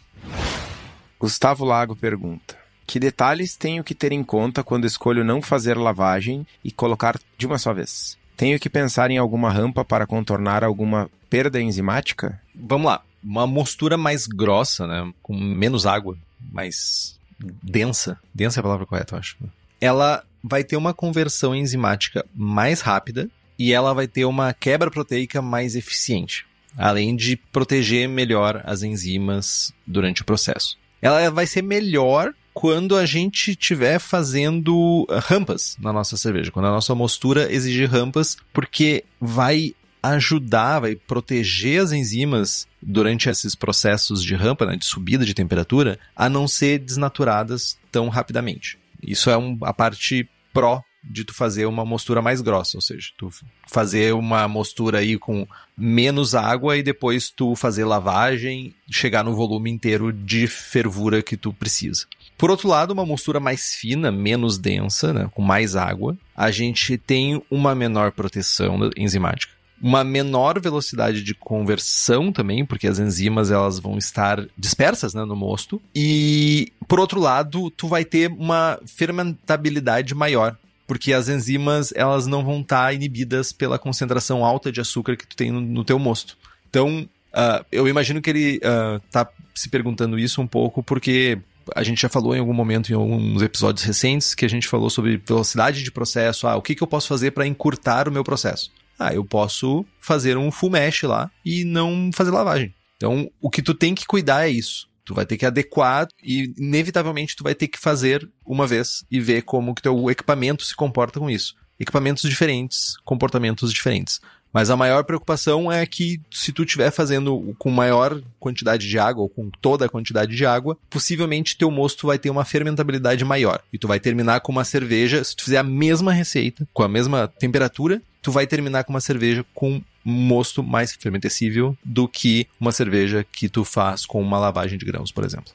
Gustavo Lago pergunta: Que detalhes tenho que ter em conta quando escolho não fazer lavagem e colocar de uma só vez? Tenho que pensar em alguma rampa para contornar alguma perda enzimática? Vamos lá. Uma mostura mais grossa, né? Com menos água, mais densa. Densa é a palavra correta, eu acho. Ela vai ter uma conversão enzimática mais rápida e ela vai ter uma quebra proteica mais eficiente, além de proteger melhor as enzimas durante o processo. Ela vai ser melhor quando a gente estiver fazendo ah, rampas na nossa cerveja, quando a nossa mostura exigir rampas, porque vai ajudar, vai proteger as enzimas durante esses processos de rampa, né, de subida de temperatura, a não ser desnaturadas tão rapidamente. Isso é um, a parte pró de tu fazer uma mostura mais grossa, ou seja, tu fazer uma mostura aí com menos água e depois tu fazer lavagem, chegar no volume inteiro de fervura que tu precisa. Por outro lado, uma mostura mais fina, menos densa, né, com mais água, a gente tem uma menor proteção enzimática uma menor velocidade de conversão também, porque as enzimas elas vão estar dispersas né, no mosto. E, por outro lado, tu vai ter uma fermentabilidade maior, porque as enzimas elas não vão estar tá inibidas pela concentração alta de açúcar que tu tem no, no teu mosto. Então, uh, eu imagino que ele uh, se perguntando isso um pouco porque a gente já falou em algum momento, em alguns episódios recentes, que a gente falou sobre velocidade de processo. Ah, o que, que eu posso fazer para encurtar o meu processo? ah, eu posso fazer um full mesh lá e não fazer lavagem. Então, o que tu tem que cuidar é isso. Tu vai ter que adequar e, inevitavelmente, tu vai ter que fazer uma vez e ver como que teu equipamento se comporta com isso. Equipamentos diferentes, comportamentos diferentes. Mas a maior preocupação é que se tu estiver fazendo com maior quantidade de água ou com toda a quantidade de água, possivelmente teu mosto vai ter uma fermentabilidade maior. E tu vai terminar com uma cerveja, se tu fizer a mesma receita, com a mesma temperatura, tu vai terminar com uma cerveja com mosto mais fermentecível do que uma cerveja que tu faz com uma lavagem de grãos, por exemplo.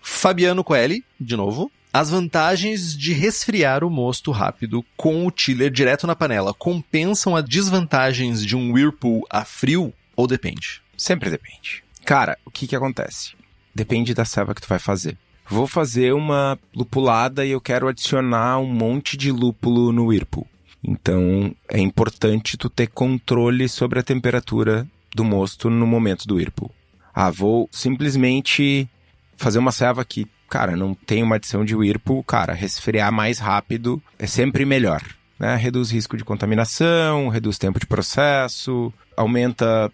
Fabiano Coelho, de novo. As vantagens de resfriar o mosto rápido com o chiller direto na panela compensam as desvantagens de um Whirlpool a frio ou depende? Sempre depende. Cara, o que que acontece? Depende da serva que tu vai fazer. Vou fazer uma lupulada e eu quero adicionar um monte de lúpulo no Whirlpool. Então, é importante tu ter controle sobre a temperatura do mosto no momento do Whirlpool. Ah, vou simplesmente fazer uma serva que, cara, não tem uma adição de Whirlpool, cara, resfriar mais rápido é sempre melhor. Né? Reduz risco de contaminação, reduz tempo de processo, aumenta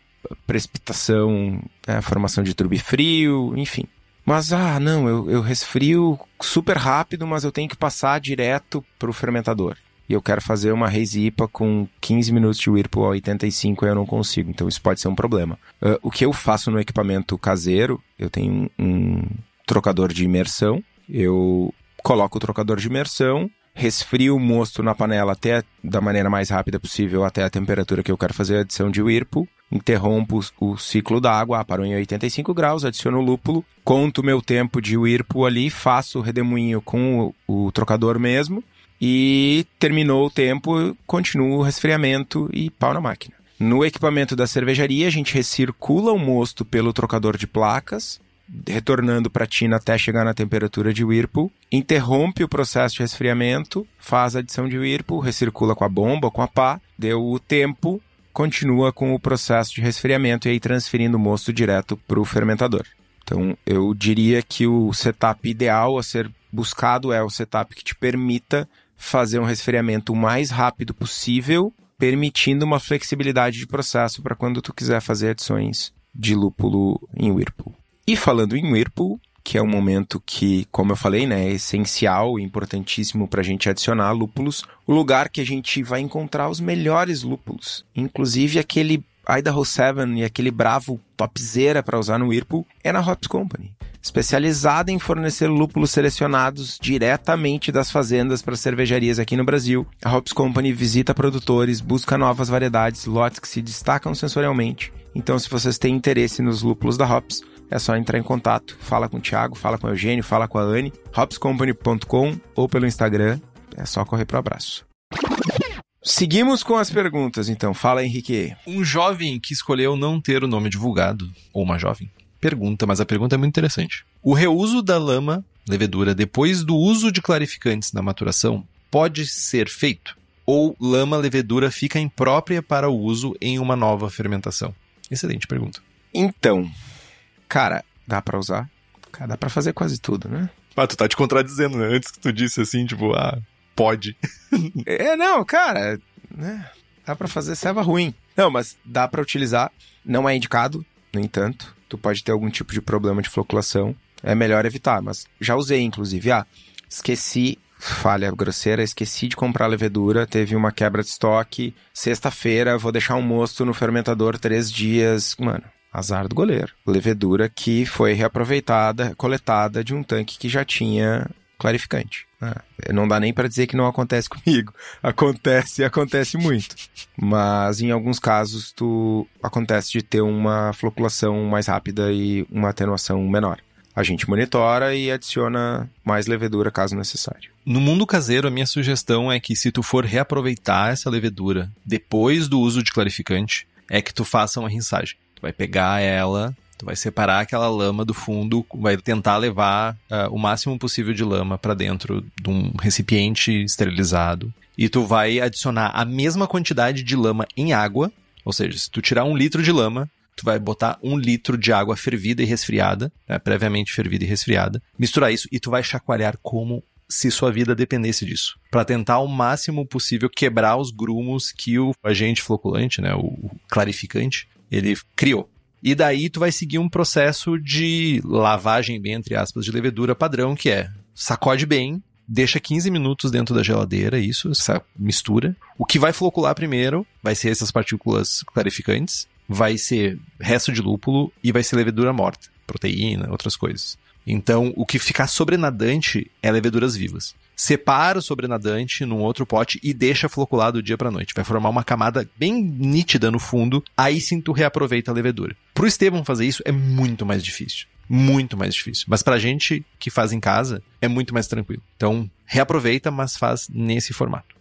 precipitação, né? formação de trubi frio, enfim. Mas, ah, não, eu, eu resfrio super rápido, mas eu tenho que passar direto para o fermentador e eu quero fazer uma Haze IPA com 15 minutos de Whirlpool a 85 e eu não consigo. Então isso pode ser um problema. Uh, o que eu faço no equipamento caseiro, eu tenho um, trocador de imersão, eu coloco o trocador de imersão, resfrio o mosto na panela até da maneira mais rápida possível até a temperatura que eu quero fazer a adição de Whirlpool, interrompo o ciclo da água, parou em 85 graus, adiciono o lúpulo, conto o meu tempo de Whirlpool ali, faço o redemoinho com o, o trocador mesmo, e terminou o tempo, continua o resfriamento e pau na máquina. No equipamento da cervejaria, a gente recircula o mosto pelo trocador de placas, retornando para a tina até chegar na temperatura de Whirlpool, interrompe o processo de resfriamento, faz a adição de Whirlpool, recircula com a bomba, com a pá, deu o tempo, continua com o processo de resfriamento e aí transferindo o mosto direto para o fermentador. Então, eu diria que o setup ideal a ser buscado é o setup que te permita fazer um resfriamento o mais rápido possível, permitindo uma flexibilidade de processo para quando tu quiser fazer adições de lúpulo em Whirlpool. E falando em Whirlpool, que é um momento que, como eu falei, né, é essencial e importantíssimo para a gente adicionar lúpulos, o lugar que a gente vai encontrar os melhores lúpulos, inclusive aquele Idaho 7 e aquele bravo topzera para usar no Whirlpool, é na Hops Company especializada em fornecer lúpulos selecionados diretamente das fazendas para cervejarias aqui no Brasil. A Hops Company visita produtores, busca novas variedades, lotes que se destacam sensorialmente. Então, se vocês têm interesse nos lúpulos da Hops, é só entrar em contato, fala com o Thiago, fala com o Eugênio, fala com a Anne, hopscompany.com ou pelo Instagram, é só correr pro abraço. Seguimos com as perguntas, então. Fala, Henrique. Um jovem que escolheu não ter o nome divulgado, ou uma jovem, pergunta, mas a pergunta é muito interessante. O reuso da lama, levedura, depois do uso de clarificantes na maturação, pode ser feito? Ou lama levedura fica imprópria para o uso em uma nova fermentação? Excelente pergunta. Então, cara, dá para usar? Cara, dá para fazer quase tudo, né? Ah, tu tá te contradizendo, né? Antes que tu disse assim, tipo, ah, pode. é, não, cara, né? Dá pra fazer ceva ruim. Não, mas dá pra utilizar. Não é indicado, no entanto. Tu pode ter algum tipo de problema de floculação. É melhor evitar, mas já usei, inclusive. Ah, esqueci falha grosseira, esqueci de comprar levedura, teve uma quebra de estoque, sexta-feira vou deixar um mosto no fermentador três dias, mano, azar do goleiro. Levedura que foi reaproveitada, coletada de um tanque que já tinha clarificante. Ah, não dá nem para dizer que não acontece comigo. Acontece e acontece muito. Mas em alguns casos tu acontece de ter uma floculação mais rápida e uma atenuação menor a gente monitora e adiciona mais levedura caso necessário. No mundo caseiro, a minha sugestão é que se tu for reaproveitar essa levedura depois do uso de clarificante, é que tu faça uma rinçagem. Tu vai pegar ela, tu vai separar aquela lama do fundo, vai tentar levar uh, o máximo possível de lama para dentro de um recipiente esterilizado. E tu vai adicionar a mesma quantidade de lama em água, ou seja, se tu tirar um litro de lama, tu vai botar um litro de água fervida e resfriada, né, previamente fervida e resfriada, misturar isso e tu vai chacoalhar como se sua vida dependesse disso, para tentar ao máximo possível quebrar os grumos que o agente floculante, né, o clarificante, ele criou. E daí tu vai seguir um processo de lavagem, bem entre aspas, de levedura padrão, que é sacode bem, deixa 15 minutos dentro da geladeira, isso, essa mistura. O que vai flocular primeiro vai ser essas partículas clarificantes vai ser resto de lúpulo e vai ser levedura morta, proteína, outras coisas. Então, o que ficar sobrenadante é leveduras vivas. Separa o sobrenadante num outro pote e deixa flocular do dia para noite. Vai formar uma camada bem nítida no fundo, aí sim tu reaproveita a levedura. Pro Estevam fazer isso é muito mais difícil. Muito mais difícil. Mas pra gente que faz em casa, é muito mais tranquilo. Então, reaproveita, mas faz nesse formato.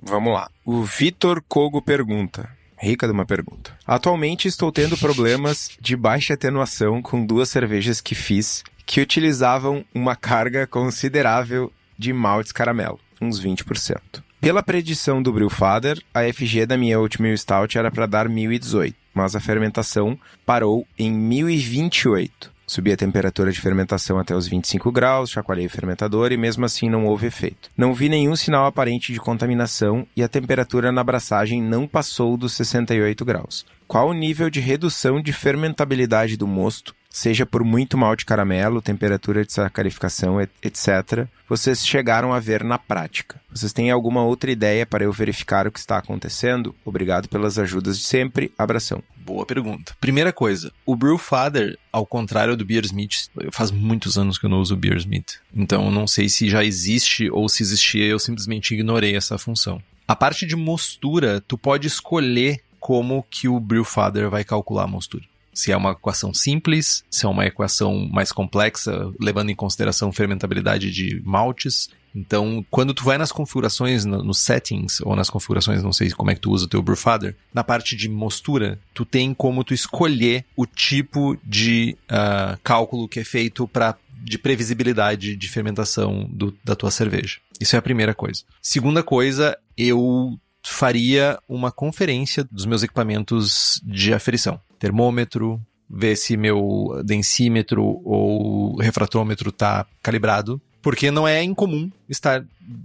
Vamos lá. O Vitor Kogo pergunta: Rica de uma pergunta. Atualmente estou tendo problemas de baixa atenuação com duas cervejas que fiz que utilizavam uma carga considerável de maltes caramelo, uns 20%. Pela predição do Brewfather, a FG da minha Oatmeal Stout era para dar 1018, mas a fermentação parou em 1028. Subi a temperatura de fermentação até os 25 graus, chacoalhei o fermentador e mesmo assim não houve efeito. Não vi nenhum sinal aparente de contaminação e a temperatura na abraçagem não passou dos 68 graus. Qual o nível de redução de fermentabilidade do mosto seja por muito malte caramelo, temperatura de sacarificação, etc., vocês chegaram a ver na prática. Vocês têm alguma outra ideia para eu verificar o que está acontecendo? Obrigado pelas ajudas de sempre. Abração. Boa pergunta. Primeira coisa, o Brewfather, ao contrário do Beersmith, faz muitos anos que eu não uso o Beersmith. Então não sei se já existe ou se existia, eu simplesmente ignorei essa função. A parte de mostura, tu pode escolher como que o Brewfather vai calcular a mostura se é uma equação simples, se é uma equação mais complexa, levando em consideração fermentabilidade de maltes. Então, quando tu vai nas configurações, nos settings, ou nas configurações, não sei como é que tu usa o teu Brewfather, na parte de mostura, tu tem como tu escolher o tipo de uh, cálculo que é feito para de previsibilidade de fermentação do, da tua cerveja. Isso é a primeira coisa. Segunda coisa, eu faria uma conferência dos meus equipamentos de aferição. Termômetro, ver se meu densímetro ou refratômetro está calibrado, porque não é incomum estar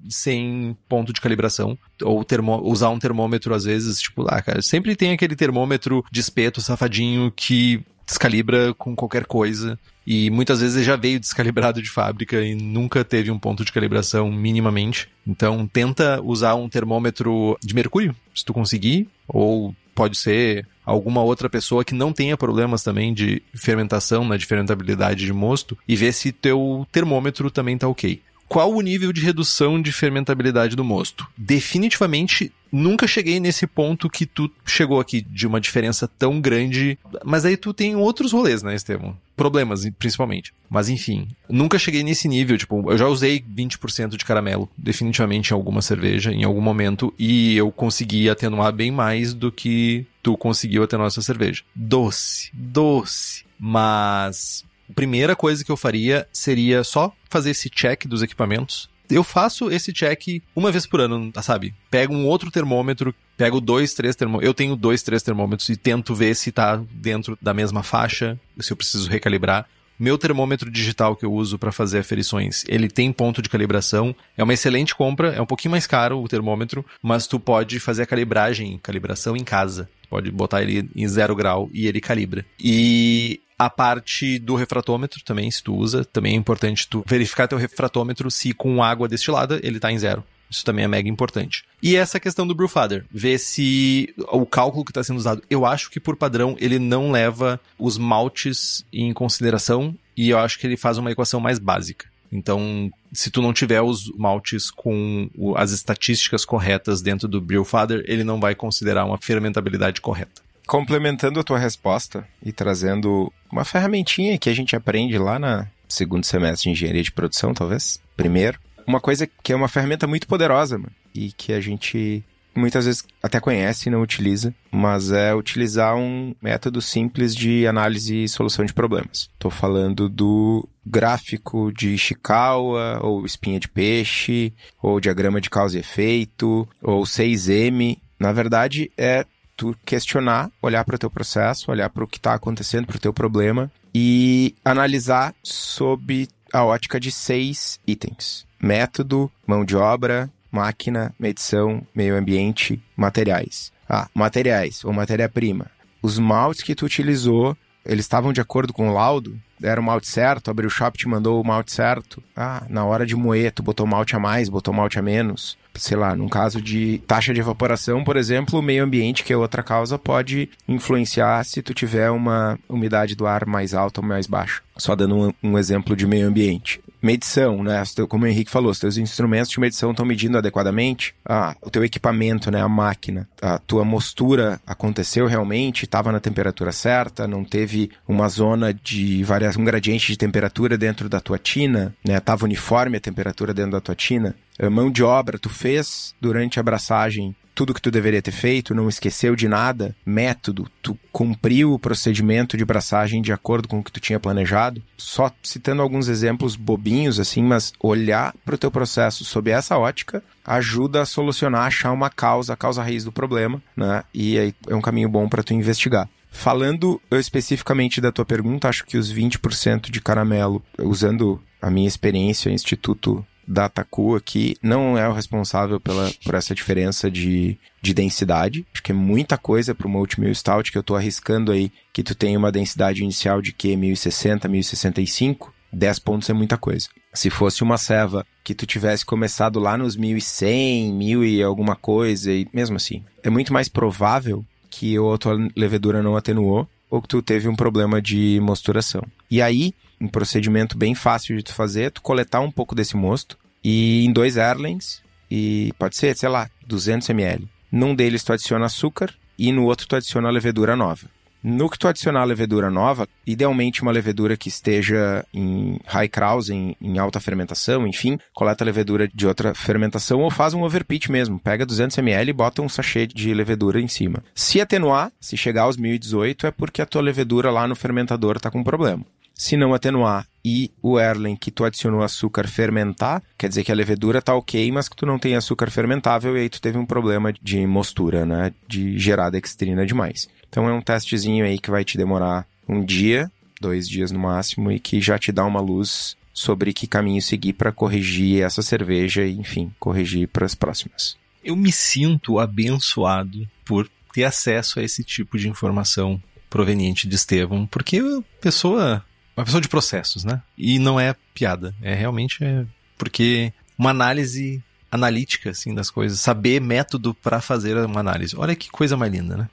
sem ponto de calibração ou termo, usar um termômetro às vezes, tipo, ah, cara, sempre tem aquele termômetro de espeto safadinho que descalibra com qualquer coisa e muitas vezes já veio descalibrado de fábrica e nunca teve um ponto de calibração minimamente. Então tenta usar um termômetro de mercúrio, se tu conseguir, ou pode ser alguma outra pessoa que não tenha problemas também de fermentação, na né, de fermentabilidade de mosto, e ver se teu termômetro também está ok. Qual o nível de redução de fermentabilidade do mosto? Definitivamente nunca cheguei nesse ponto que tu chegou aqui, de uma diferença tão grande. Mas aí tu tem outros rolês, né, Estevam? Problemas, principalmente. Mas enfim, nunca cheguei nesse nível. Tipo, eu já usei 20% de caramelo, definitivamente em alguma cerveja, em algum momento, e eu consegui atenuar bem mais do que tu conseguiu atenuar essa cerveja. Doce, doce. Mas a primeira coisa que eu faria seria só fazer esse check dos equipamentos. Eu faço esse check uma vez por ano, sabe? Pego um outro termômetro, pego dois, três termômetros. Eu tenho dois, três termômetros e tento ver se tá dentro da mesma faixa, se eu preciso recalibrar. Meu termômetro digital que eu uso para fazer aferições, ele tem ponto de calibração. É uma excelente compra, é um pouquinho mais caro o termômetro, mas tu pode fazer a calibragem, calibração em casa. Pode botar ele em zero grau e ele calibra. E a parte do refratômetro também, se tu usa, também é importante tu verificar teu refratômetro se com água destilada ele tá em zero. Isso também é mega importante. E essa questão do Brewfather, ver se o cálculo que está sendo usado, eu acho que por padrão ele não leva os maltes em consideração e eu acho que ele faz uma equação mais básica. Então, se tu não tiver os maltes com as estatísticas corretas dentro do Brewfather, ele não vai considerar uma fermentabilidade correta. Complementando a tua resposta e trazendo uma ferramentinha que a gente aprende lá na segundo semestre de engenharia de produção, talvez, primeiro, uma coisa que é uma ferramenta muito poderosa, mano, e que a gente muitas vezes até conhece e não utiliza, mas é utilizar um método simples de análise e solução de problemas. Estou falando do gráfico de Ishikawa, ou espinha de peixe, ou diagrama de causa e efeito, ou 6M. Na verdade, é tu questionar, olhar para o teu processo, olhar para o que está acontecendo, para o teu problema e analisar sob a ótica de seis itens método, mão de obra, máquina, medição, meio ambiente, materiais. Ah, materiais ou matéria-prima. Os maltes que tu utilizou, eles estavam de acordo com o laudo? Era o malte certo? Abriu o shop te mandou o malte certo? Ah, na hora de moer, tu botou malte a mais, botou malte a menos? Sei lá, num caso de taxa de evaporação, por exemplo, o meio ambiente, que é outra causa, pode influenciar se tu tiver uma umidade do ar mais alta ou mais baixa. Só dando um, um exemplo de meio ambiente medição, né? Como o Henrique falou, os teus instrumentos de medição estão medindo adequadamente. Ah, o teu equipamento, né? A máquina, a tua mostura aconteceu realmente, estava na temperatura certa, não teve uma zona de variação, um gradiente de temperatura dentro da tua tina, né? Tava uniforme a temperatura dentro da tua tina. A mão de obra, tu fez durante a abraçagem tudo que tu deveria ter feito, não esqueceu de nada, método, tu cumpriu o procedimento de braçagem de acordo com o que tu tinha planejado. Só citando alguns exemplos bobinhos assim, mas olhar para o teu processo sob essa ótica ajuda a solucionar, achar uma causa, a causa raiz do problema, né? E aí é um caminho bom para tu investigar. Falando especificamente da tua pergunta, acho que os 20% de caramelo, usando a minha experiência, Instituto da Taku aqui não é o responsável pela, por essa diferença de, de densidade. Acho que é muita coisa para uma Ultimate Stout que eu estou arriscando aí que tu tem uma densidade inicial de que 1060, 1065. 10 pontos é muita coisa. Se fosse uma ceva que tu tivesse começado lá nos 1100, 1000 e alguma coisa, e mesmo assim, é muito mais provável que a tua levedura não atenuou ou que tu teve um problema de mosturação. E aí, um procedimento bem fácil de tu fazer, tu coletar um pouco desse mosto e em dois Erlings, e pode ser, sei lá, 200 ml. Num deles tu adiciona açúcar e no outro tu adiciona a levedura nova. No que tu adicionar levedura nova, idealmente uma levedura que esteja em high krause, em, em, alta fermentação, enfim, coleta levedura de outra fermentação ou faz um overpitch mesmo. Pega 200 ml e bota um sachê de levedura em cima. Se atenuar, se chegar aos 1018, é porque a tua levedura lá no fermentador está com problema. Se não atenuar e o Erlen que tu adicionou açúcar fermentar, quer dizer que a levedura tá ok, mas que tu não tem açúcar fermentável e aí tu teve um problema de mostura, né? De gerar dextrina demais. Então é um testezinho aí que vai te demorar um dia, dois dias no máximo, e que já te dá uma luz sobre que caminho seguir para corrigir essa cerveja e, enfim, corrigir para as próximas. Eu me sinto abençoado por ter acesso a esse tipo de informação proveniente de Estevam, porque a pessoa uma pessoa de processos, né? E não é piada, é realmente é porque uma análise analítica assim das coisas, saber método para fazer uma análise. Olha que coisa mais linda, né?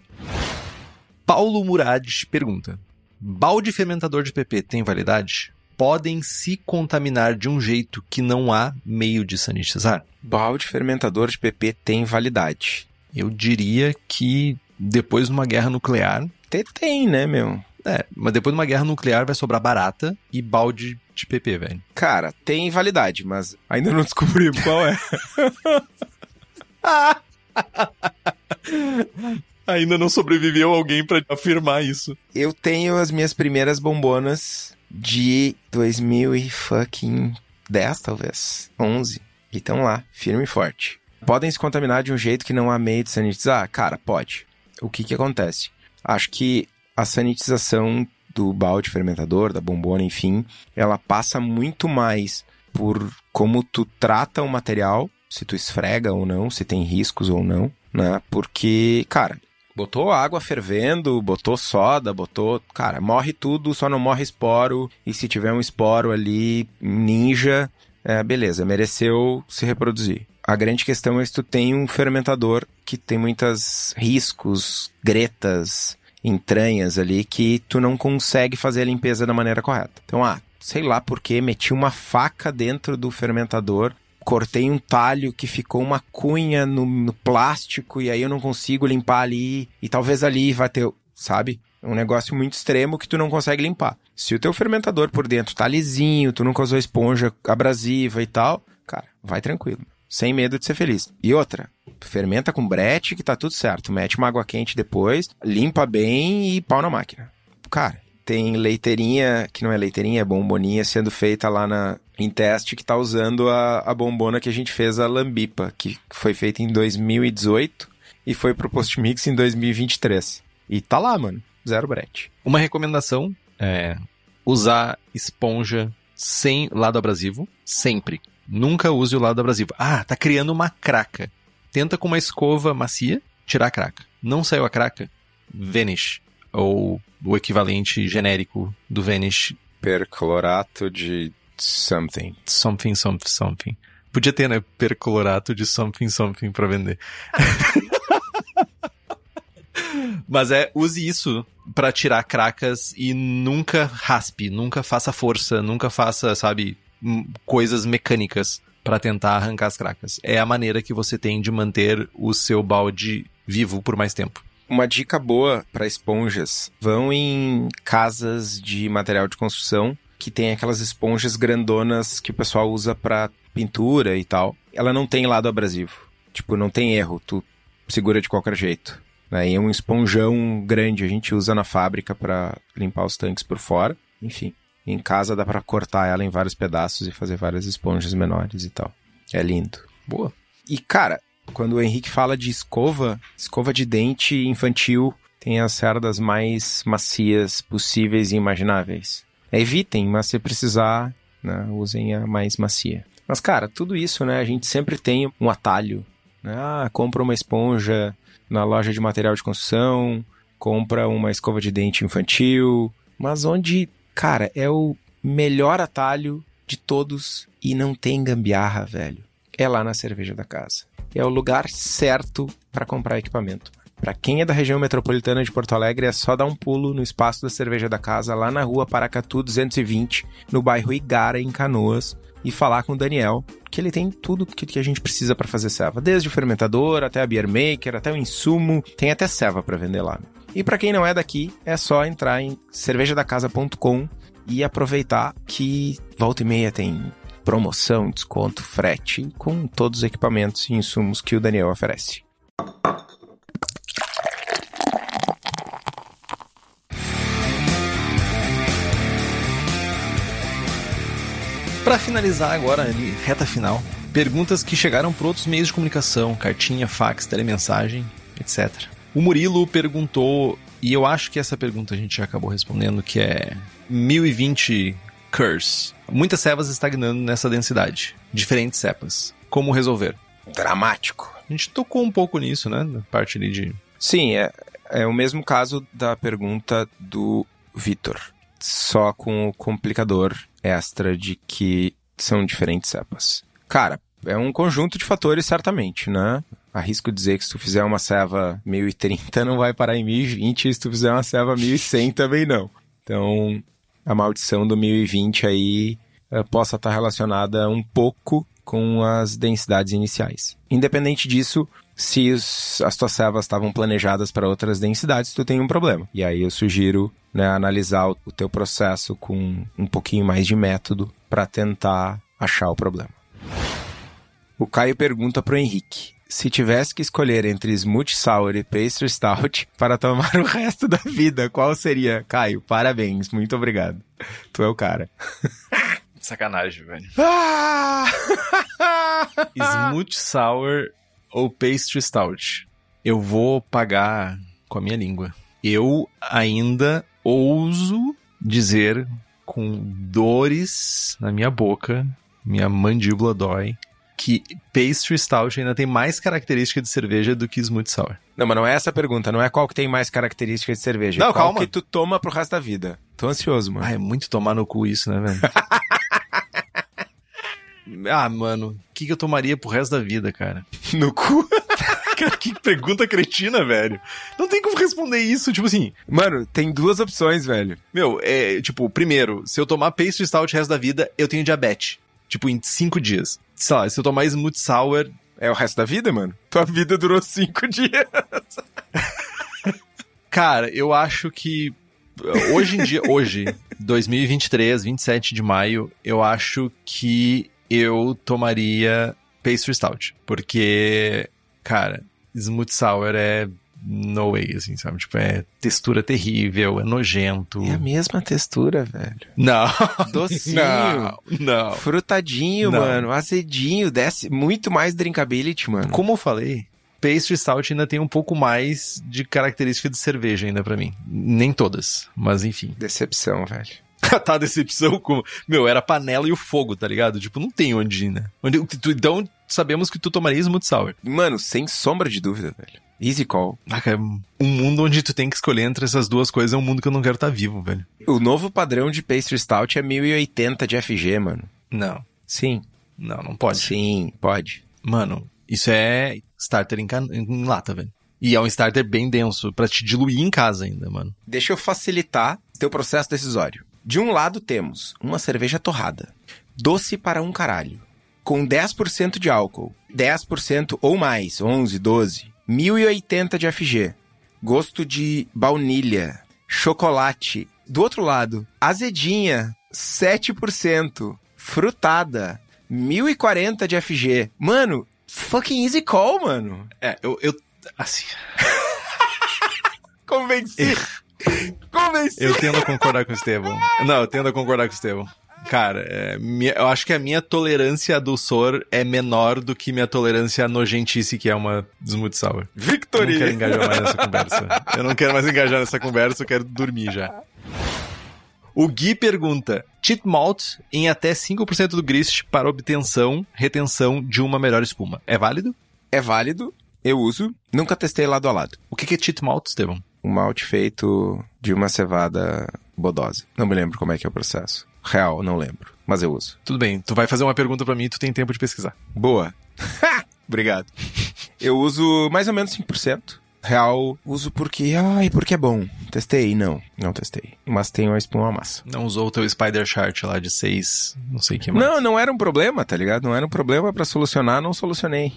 Paulo Murad pergunta: Balde fermentador de PP tem validade? Podem se contaminar de um jeito que não há meio de sanitizar? Balde fermentador de PP tem validade. Eu diria que depois de uma guerra nuclear. Tem, né, meu? É, mas depois de uma guerra nuclear vai sobrar barata e balde de PP, velho. Cara, tem validade, mas ainda não descobri qual é. ainda não sobreviveu alguém para afirmar isso. Eu tenho as minhas primeiras bombonas de 2010, talvez. 11. E estão lá, firme e forte. Podem se contaminar de um jeito que não há meio de sanitizar? Cara, pode. O que que acontece? Acho que a sanitização do balde fermentador, da bombona, enfim, ela passa muito mais por como tu trata o material, se tu esfrega ou não, se tem riscos ou não, né? Porque, cara, botou água fervendo, botou soda, botou. Cara, morre tudo, só não morre esporo. E se tiver um esporo ali, ninja, é, beleza, mereceu se reproduzir. A grande questão é se tu tem um fermentador que tem muitos riscos, gretas, entranhas ali, que tu não consegue fazer a limpeza da maneira correta. Então, ah, sei lá porque meti uma faca dentro do fermentador, cortei um talho que ficou uma cunha no, no plástico e aí eu não consigo limpar ali e talvez ali vai ter, sabe? Um negócio muito extremo que tu não consegue limpar. Se o teu fermentador por dentro tá lisinho, tu nunca usou esponja abrasiva e tal, cara, vai tranquilo. Sem medo de ser feliz. E outra, fermenta com brete que tá tudo certo. Mete uma água quente depois, limpa bem e pau na máquina. Cara, tem leiteirinha, que não é leiteirinha, é bomboninha, sendo feita lá na, em teste, que tá usando a, a bombona que a gente fez, a Lambipa, que foi feita em 2018 e foi pro Postmix em 2023. E tá lá, mano. Zero brete. Uma recomendação é usar esponja sem lado abrasivo, sempre. Nunca use o lado abrasivo. Ah, tá criando uma craca. Tenta com uma escova macia tirar a craca. Não saiu a craca? Vanish. Ou o equivalente genérico do Vanish. Perclorato de something. Something, something, something. Podia ter, né? Perclorato de something, something pra vender. Mas é, use isso para tirar cracas e nunca raspe, nunca faça força, nunca faça, sabe, coisas mecânicas para tentar arrancar as cracas. É a maneira que você tem de manter o seu balde vivo por mais tempo. Uma dica boa para esponjas: vão em casas de material de construção que tem aquelas esponjas grandonas que o pessoal usa para pintura e tal. Ela não tem lado abrasivo. Tipo, não tem erro, tu segura de qualquer jeito. Né? E é um esponjão grande, a gente usa na fábrica para limpar os tanques por fora. Enfim, em casa dá para cortar ela em vários pedaços e fazer várias esponjas menores e tal. É lindo. Boa. E cara, quando o Henrique fala de escova, escova de dente infantil tem as cerdas mais macias possíveis e imagináveis. Evitem, mas se precisar, né, usem a mais macia. Mas, cara, tudo isso, né? A gente sempre tem um atalho. Né? Ah, compra uma esponja na loja de material de construção, compra uma escova de dente infantil, mas onde, cara, é o melhor atalho de todos e não tem gambiarra, velho. É lá na cerveja da casa. É o lugar certo para comprar equipamento. Para quem é da região metropolitana de Porto Alegre, é só dar um pulo no espaço da cerveja da casa, lá na rua Paracatu 220, no bairro Igara, em Canoas, e falar com o Daniel, que ele tem tudo que, a gente precisa para fazer ceva, desde o fermentador até a beer maker, até o insumo, tem até ceva para vender lá. E para quem não é daqui, é só entrar em cervejadacasa.com e aproveitar que volta e meia tem promoção, desconto, frete com todos os equipamentos e insumos que o Daniel oferece. Para finalizar agora, ali, reta final, perguntas que chegaram por outros meios de comunicação, cartinha, fax, telemensagem, etc. O Murilo perguntou, e eu acho que essa pergunta a gente já acabou respondendo, que é 1020 Curse. Muitas cevas estagnando nessa densidade. Diferentes cepas. Como resolver? Dramático. A gente tocou um pouco nisso, né? Na parte ali de. Sim, é, é o mesmo caso da pergunta do Vitor. Só com o complicador extra de que são diferentes cepas. Cara, é um conjunto de fatores, certamente, né? Arrisco dizer que se tu fizer uma ceva 1030 não vai parar em 1020, e se tu fizer uma ceva 1100 também não. Então, a maldição do 1020 aí uh, possa estar relacionada um pouco com as densidades iniciais. Independente disso, se os, as tuas cevas estavam planejadas para outras densidades, tu tem um problema. E aí eu sugiro né, analisar o, teu processo com um pouquinho mais de método para tentar achar o problema. O Caio pergunta para o Henrique: se tivesse que escolher entre Smooth Sour e Pastry Stout para tomar o resto da vida, qual seria? Caio, parabéns, muito obrigado. Tu é o cara. Sacanagem, velho. Ah! Smooth Sour ou Pastry Stout? Eu vou pagar com a minha língua. Eu ainda ouso dizer com dores na minha boca, minha mandíbula dói, que pastry stout ainda tem mais característica de cerveja do que smooth sour. Não, mas não é essa a pergunta. Não é qual que tem mais características de cerveja. Não, é qual calma. que tu toma pro resto da vida. Tô ansioso, mano. Ah, é muito tomar no cu isso, né, velho? ah, mano, o que, que eu tomaria pro resto da vida, cara? No cu? Cara, que pergunta cretina, velho. Não tem como responder isso, tipo assim, Mano, tem duas opções, velho. meu, é, tipo, primeiro, se eu tomar pastry stout o resto da vida, eu tenho diabetes. Tipo, em cinco dias. Sei lá, se eu tomar smooth sour, É o resto da vida, mano? Tua vida durou cinco dias. Cara, eu acho que hoje em dia, hoje, 2023, 27 de maio, eu acho que eu tomaria pastry stout, porque, cara, smooth sour é no way, assim, sabe? Tipo, é textura terrível, é nojento. É a mesma textura, velho. Não. Docinho. Não, não. Frutadinho, Não. mano. Azedinho. Desce muito mais drinkability, mano. Como eu falei, pastry stout ainda tem um pouco mais de característica de cerveja ainda pra mim. Nem todas, mas enfim. Decepção, velho. tá a decepção com. Meu, era a panela e o fogo, tá ligado? Tipo, não tem onde ir, né? Onde, então, sabemos que tu tomaria smooth sour. Mano, sem sombra de dúvida, velho. Easy call. Ah, cara, um mundo onde tu tem que escolher entre essas duas coisas é um mundo que eu não quero estar vivo, velho. O novo padrão de pastry stout é 1080 de FG, mano. Não, Sim. não, não pode. Sim, pode. Mano, isso é starter em, can... em lata, velho. E é um starter bem denso, pra te diluir em casa ainda, mano. Deixa eu facilitar teu processo decisório. De um lado temos uma cerveja torrada, doce para um caralho, com 10% de álcool, 10% ou mais, 11, 12, 1080 de FG, gosto de baunilha, chocolate. Do outro lado, azedinha, 7%, frutada, 1040 de FG. Mano, fucking easy call, mano. É, eu. eu assim. Convenci. Convenci. Eu tendo a concordar com o Estevão. Não, eu tendo a concordar com o Estevão. Cara, é, minha- eu acho que a minha tolerância a dulçor é menor do que minha tolerância à nojentice, que é uma smooth sour. Eu não quero engajar mais nessa conversa. Eu não quero mais engajar nessa conversa, eu quero dormir já. O Gui pergunta: Cheat malt em até 5% do grist para obtenção, retenção de uma melhor espuma. É válido? É válido, eu uso, nunca testei lado a lado. O que é cheat malt, Estevão? Um malte feito de uma cevada bodose. Não me lembro como é que é o processo. Real, não lembro, mas eu uso. Tudo bem, tu vai fazer uma pergunta pra mim e tu tem tempo de pesquisar. Boa. Obrigado. Eu uso mais ou menos 5%. Real, uso porque, ai, porque é bom. Testei? Não, não testei. Mas tem uma espuma massa. Não usou o teu Spider Chart lá de 6, não sei o que mais. Não, não era um problema, tá ligado? Não era um problema pra solucionar, não solucionei.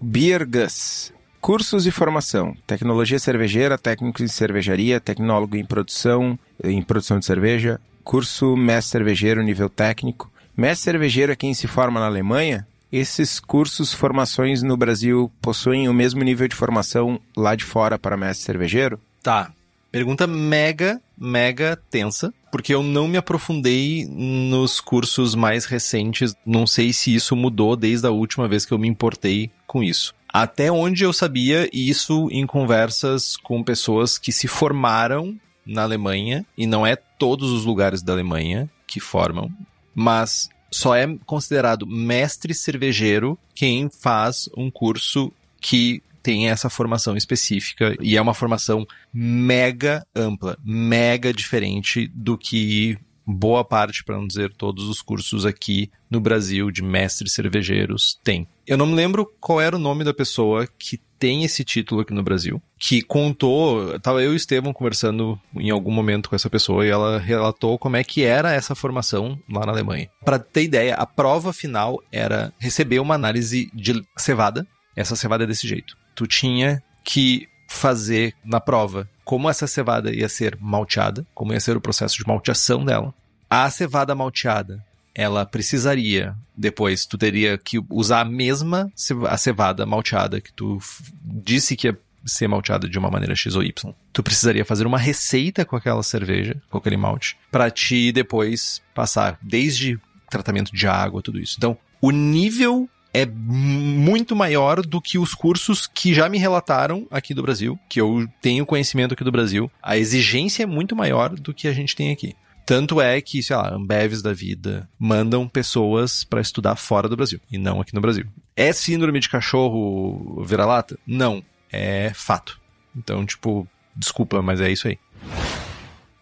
Beer Gus. Cursos e formação. Tecnologia cervejeira, técnico em cervejaria, tecnólogo em produção, em produção de cerveja. Curso mestre cervejeiro nível técnico. Mestre cervejeiro é quem se forma na Alemanha. Esses cursos, formações no Brasil possuem o mesmo nível de formação lá de fora para mestre cervejeiro? Tá. Pergunta mega, mega tensa, porque eu não me aprofundei nos cursos mais recentes. Não sei se isso mudou desde a última vez que eu me importei com isso. Até onde eu sabia, isso em conversas com pessoas que se formaram na Alemanha, e não é todos os lugares da Alemanha que formam, mas só é considerado mestre cervejeiro quem faz um curso que tem essa formação específica e é uma formação mega ampla, mega diferente do que boa parte, para não dizer todos os cursos aqui no Brasil de mestres cervejeiros tem. Eu não me lembro qual era o nome da pessoa que tem esse título aqui no Brasil, que contou, tava eu e o Estevam conversando em algum momento com essa pessoa e ela relatou como é que era essa formação lá na Alemanha. Para ter ideia, a prova final era receber uma análise de cevada, essa cevada é desse jeito. Tu tinha que fazer na prova como essa cevada ia ser malteada, como ia ser o processo de malteação dela. A cevada malteada, ela precisaria, depois tu teria que usar a mesma a cevada malteada que tu disse que ia ser malteada de uma maneira X ou Y. Tu precisaria fazer uma receita com aquela cerveja, com aquele malte, para te depois passar desde tratamento de água, tudo isso. Então, o nível é muito maior do que os cursos que já me relataram aqui do Brasil, que eu tenho conhecimento aqui do Brasil. A exigência é muito maior do que a gente tem aqui. Tanto é que, sei lá, Ambeves da vida mandam pessoas para estudar fora do Brasil e não aqui no Brasil. É síndrome de cachorro vira-lata? Não. É fato. Então, tipo, desculpa, mas é isso aí.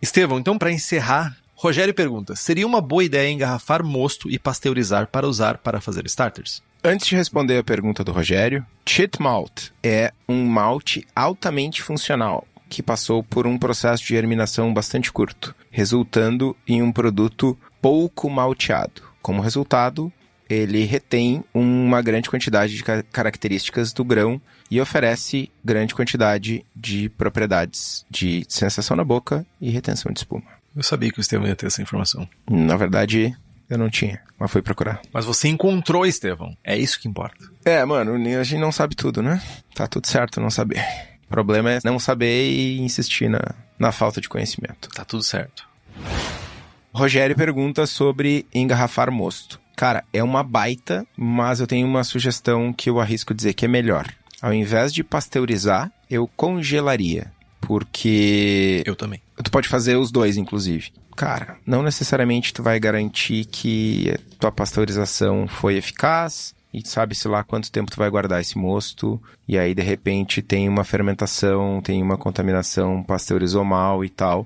Estevão, então para encerrar, Rogério pergunta: seria uma boa ideia engarrafar mosto e pasteurizar para usar para fazer starters? Antes de responder a pergunta do Rogério, Chit Malt é um malte altamente funcional que passou por um processo de germinação bastante curto, resultando em um produto pouco malteado. Como resultado, ele retém uma grande quantidade de características do grão e oferece grande quantidade de propriedades de sensação na boca e retenção de espuma. Eu sabia que o Estevão ia ter essa informação. Na verdade, eu não tinha, mas fui procurar. Mas você encontrou, Estevão. É isso que importa. É, mano, a gente não sabe tudo, né? Tá tudo certo não saber. O problema é não saber e insistir na, na falta de conhecimento. Tá tudo certo. Rogério pergunta sobre engarrafar mosto. Cara, é uma baita, mas eu tenho uma sugestão que eu arrisco dizer que é melhor. Ao invés de pasteurizar, eu congelaria. Porque. Eu também. Tu pode fazer os dois, inclusive. Cara, não necessariamente tu vai garantir que tua pasteurização foi eficaz, e sabe-se lá quanto tempo tu vai guardar esse mosto, e aí de repente tem uma fermentação, tem uma contaminação, pasteurizou mal e tal,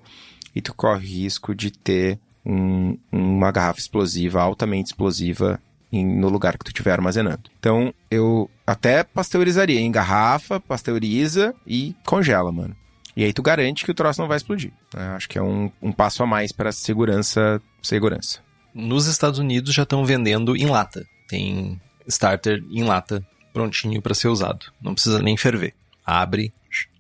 e tu corre risco de ter um, uma garrafa explosiva, altamente explosiva, em, no lugar que tu estiver armazenando. Então, eu até pasteurizaria em garrafa, pasteuriza e congela, mano. E aí tu garante que o troço não vai explodir. Né? Acho que é um, um passo a mais para segurança, segurança. Nos Estados Unidos já estão vendendo em lata. Tem starter em lata prontinho para ser usado. Não precisa nem ferver. Abre,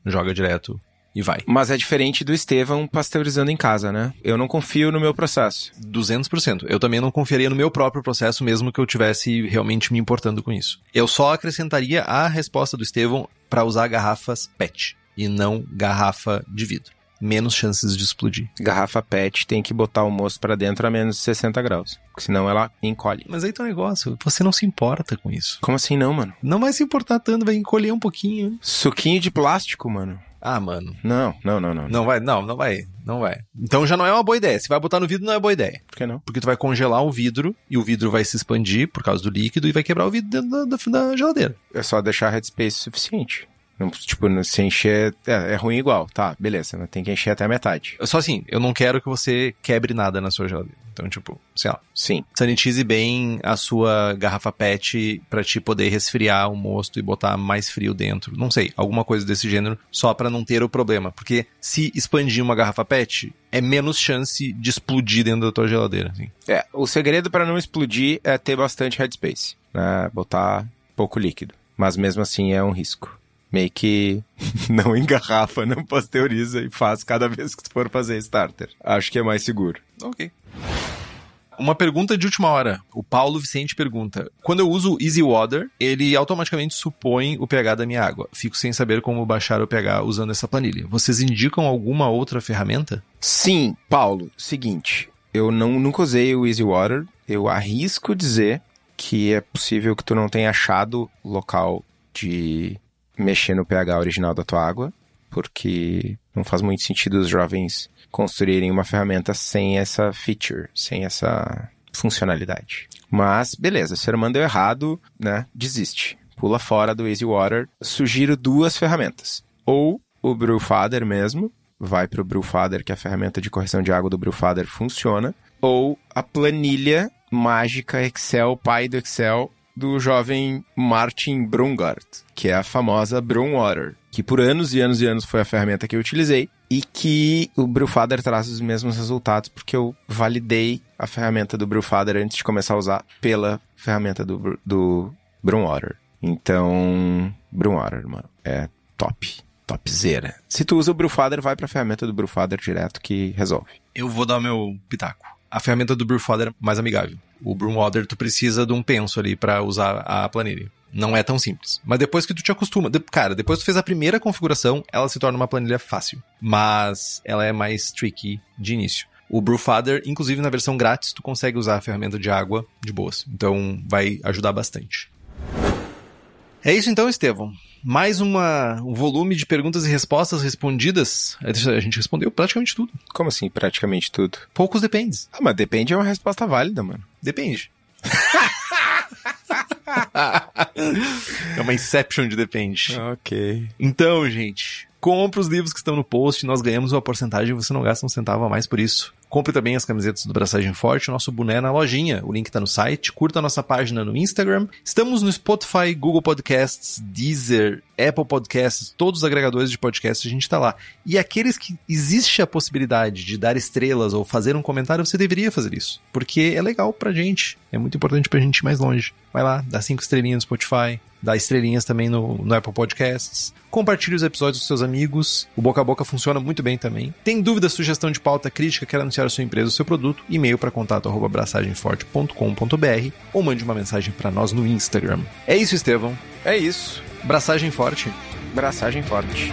joga direto e vai. Mas é diferente do Estevão pasteurizando em casa, né? Eu não confio no meu processo. 200%. Eu também não confiaria no meu próprio processo, mesmo que eu tivesse realmente me importando com isso. Eu só acrescentaria a resposta do Estevão para usar garrafas PET e não garrafa de vidro menos chances de explodir. Garrafa PET tem que botar o moço para dentro a menos de 60 graus, senão ela encolhe. Mas aí tem um negócio, você não se importa com isso. Como assim não, mano? Não vai se importar tanto, vai encolher um pouquinho. Suquinho de plástico, mano. Ah, mano. Não, não, não, não. Não vai, não, não vai, não vai. Então já não é uma boa ideia. Se vai botar no vidro, não é boa ideia. Por que não? Porque tu vai congelar o vidro e o vidro vai se expandir por causa do líquido e vai quebrar o vidro dentro da, da, da geladeira. É só deixar headspace suficiente. Não, tipo, se encher. É, é, ruim igual, tá, beleza, mas tem que encher até a metade. Só assim, eu não quero que você quebre nada na sua geladeira. Então, tipo, sei lá. Sim. Sanitize bem a sua garrafa PET para te poder resfriar o mosto e botar mais frio dentro. Não sei, alguma coisa desse gênero, só para não ter o problema. Porque se expandir uma garrafa PET, é menos chance de explodir dentro da tua geladeira. Assim. É, o segredo para não explodir é ter bastante headspace, né? Botar pouco líquido. Mas mesmo assim é um risco meio que não engarrafa, não pasteuriza e faz cada vez que tu for fazer starter. Acho que é mais seguro. Ok. Uma pergunta de última hora. O Paulo Vicente pergunta: Quando eu uso Easy Water, ele automaticamente supõe o pH da minha água. Fico sem saber como baixar o pH usando essa planilha. Vocês indicam alguma outra ferramenta? Sim, Paulo. Seguinte, eu não, nunca usei o Easy Water. Eu arrisco dizer que é possível que tu não tenha achado local de mexer no pH original da tua água, porque não faz muito sentido os jovens construírem uma ferramenta sem essa feature, sem essa funcionalidade. Mas, beleza, se você deu errado, né? Desiste. Pula fora do Easy Water. Sugiro duas ferramentas. Ou o Brewfather mesmo, vai para o Brewfather, que é a ferramenta de correção de água do Brewfather funciona. Ou a planilha mágica Excel, pai do Excel, do jovem Martin Brungart, que é a famosa Brewwater, que por anos e anos e anos foi a ferramenta que eu utilizei e que o Brewfather traz os mesmos resultados porque eu validei a ferramenta do Brewfather antes de começar a usar pela ferramenta do, do Brewwater. Então, Brewwater, mano, é top. Topzera. Se tu usa o Brewfather, vai pra ferramenta do Brewfather direto que resolve. Eu vou dar meu pitaco. A ferramenta do Brewfather é mais amigável o Broomwater, tu precisa de um penso ali para usar a planilha. Não é tão simples. Mas depois que tu te acostuma, de, cara, depois que tu fez a primeira configuração, ela se torna uma planilha fácil. Mas ela é mais tricky de início. O Brewfather, inclusive na versão grátis, tu consegue usar a ferramenta de água de boas. Então vai ajudar bastante. É isso então, Estevão. Mais uma, um volume de perguntas e respostas respondidas. A gente respondeu praticamente tudo. Como assim, praticamente tudo? Poucos dependes. Ah, mas depende é uma resposta válida, mano. Depende. é uma inception de depende. Ok. Então, gente, compre os livros que estão no post, nós ganhamos uma porcentagem e você não gasta um centavo a mais por isso. Compre também as camisetas do Braçagem Forte, o nosso boné na lojinha. O link tá no site. Curta a nossa página no Instagram. Estamos no Spotify, Google Podcasts, Deezer, Apple Podcasts, todos os agregadores de podcasts a gente tá lá. E aqueles que existe a possibilidade de dar estrelas ou fazer um comentário, você deveria fazer isso. Porque é legal pra gente. É muito importante pra gente ir mais longe. Vai lá, dá cinco estrelinhas no Spotify, dá estrelinhas também no, no Apple Podcasts. Compartilhe os episódios com seus amigos. O boca a boca funciona muito bem também. Tem dúvida, sugestão de pauta, crítica, quer anunciar a sua empresa ou seu produto? E-mail para contato@braçagemforte.com.br ou mande uma mensagem para nós no Instagram. É isso, Estevão. É isso. Braçagem forte. Braçagem forte.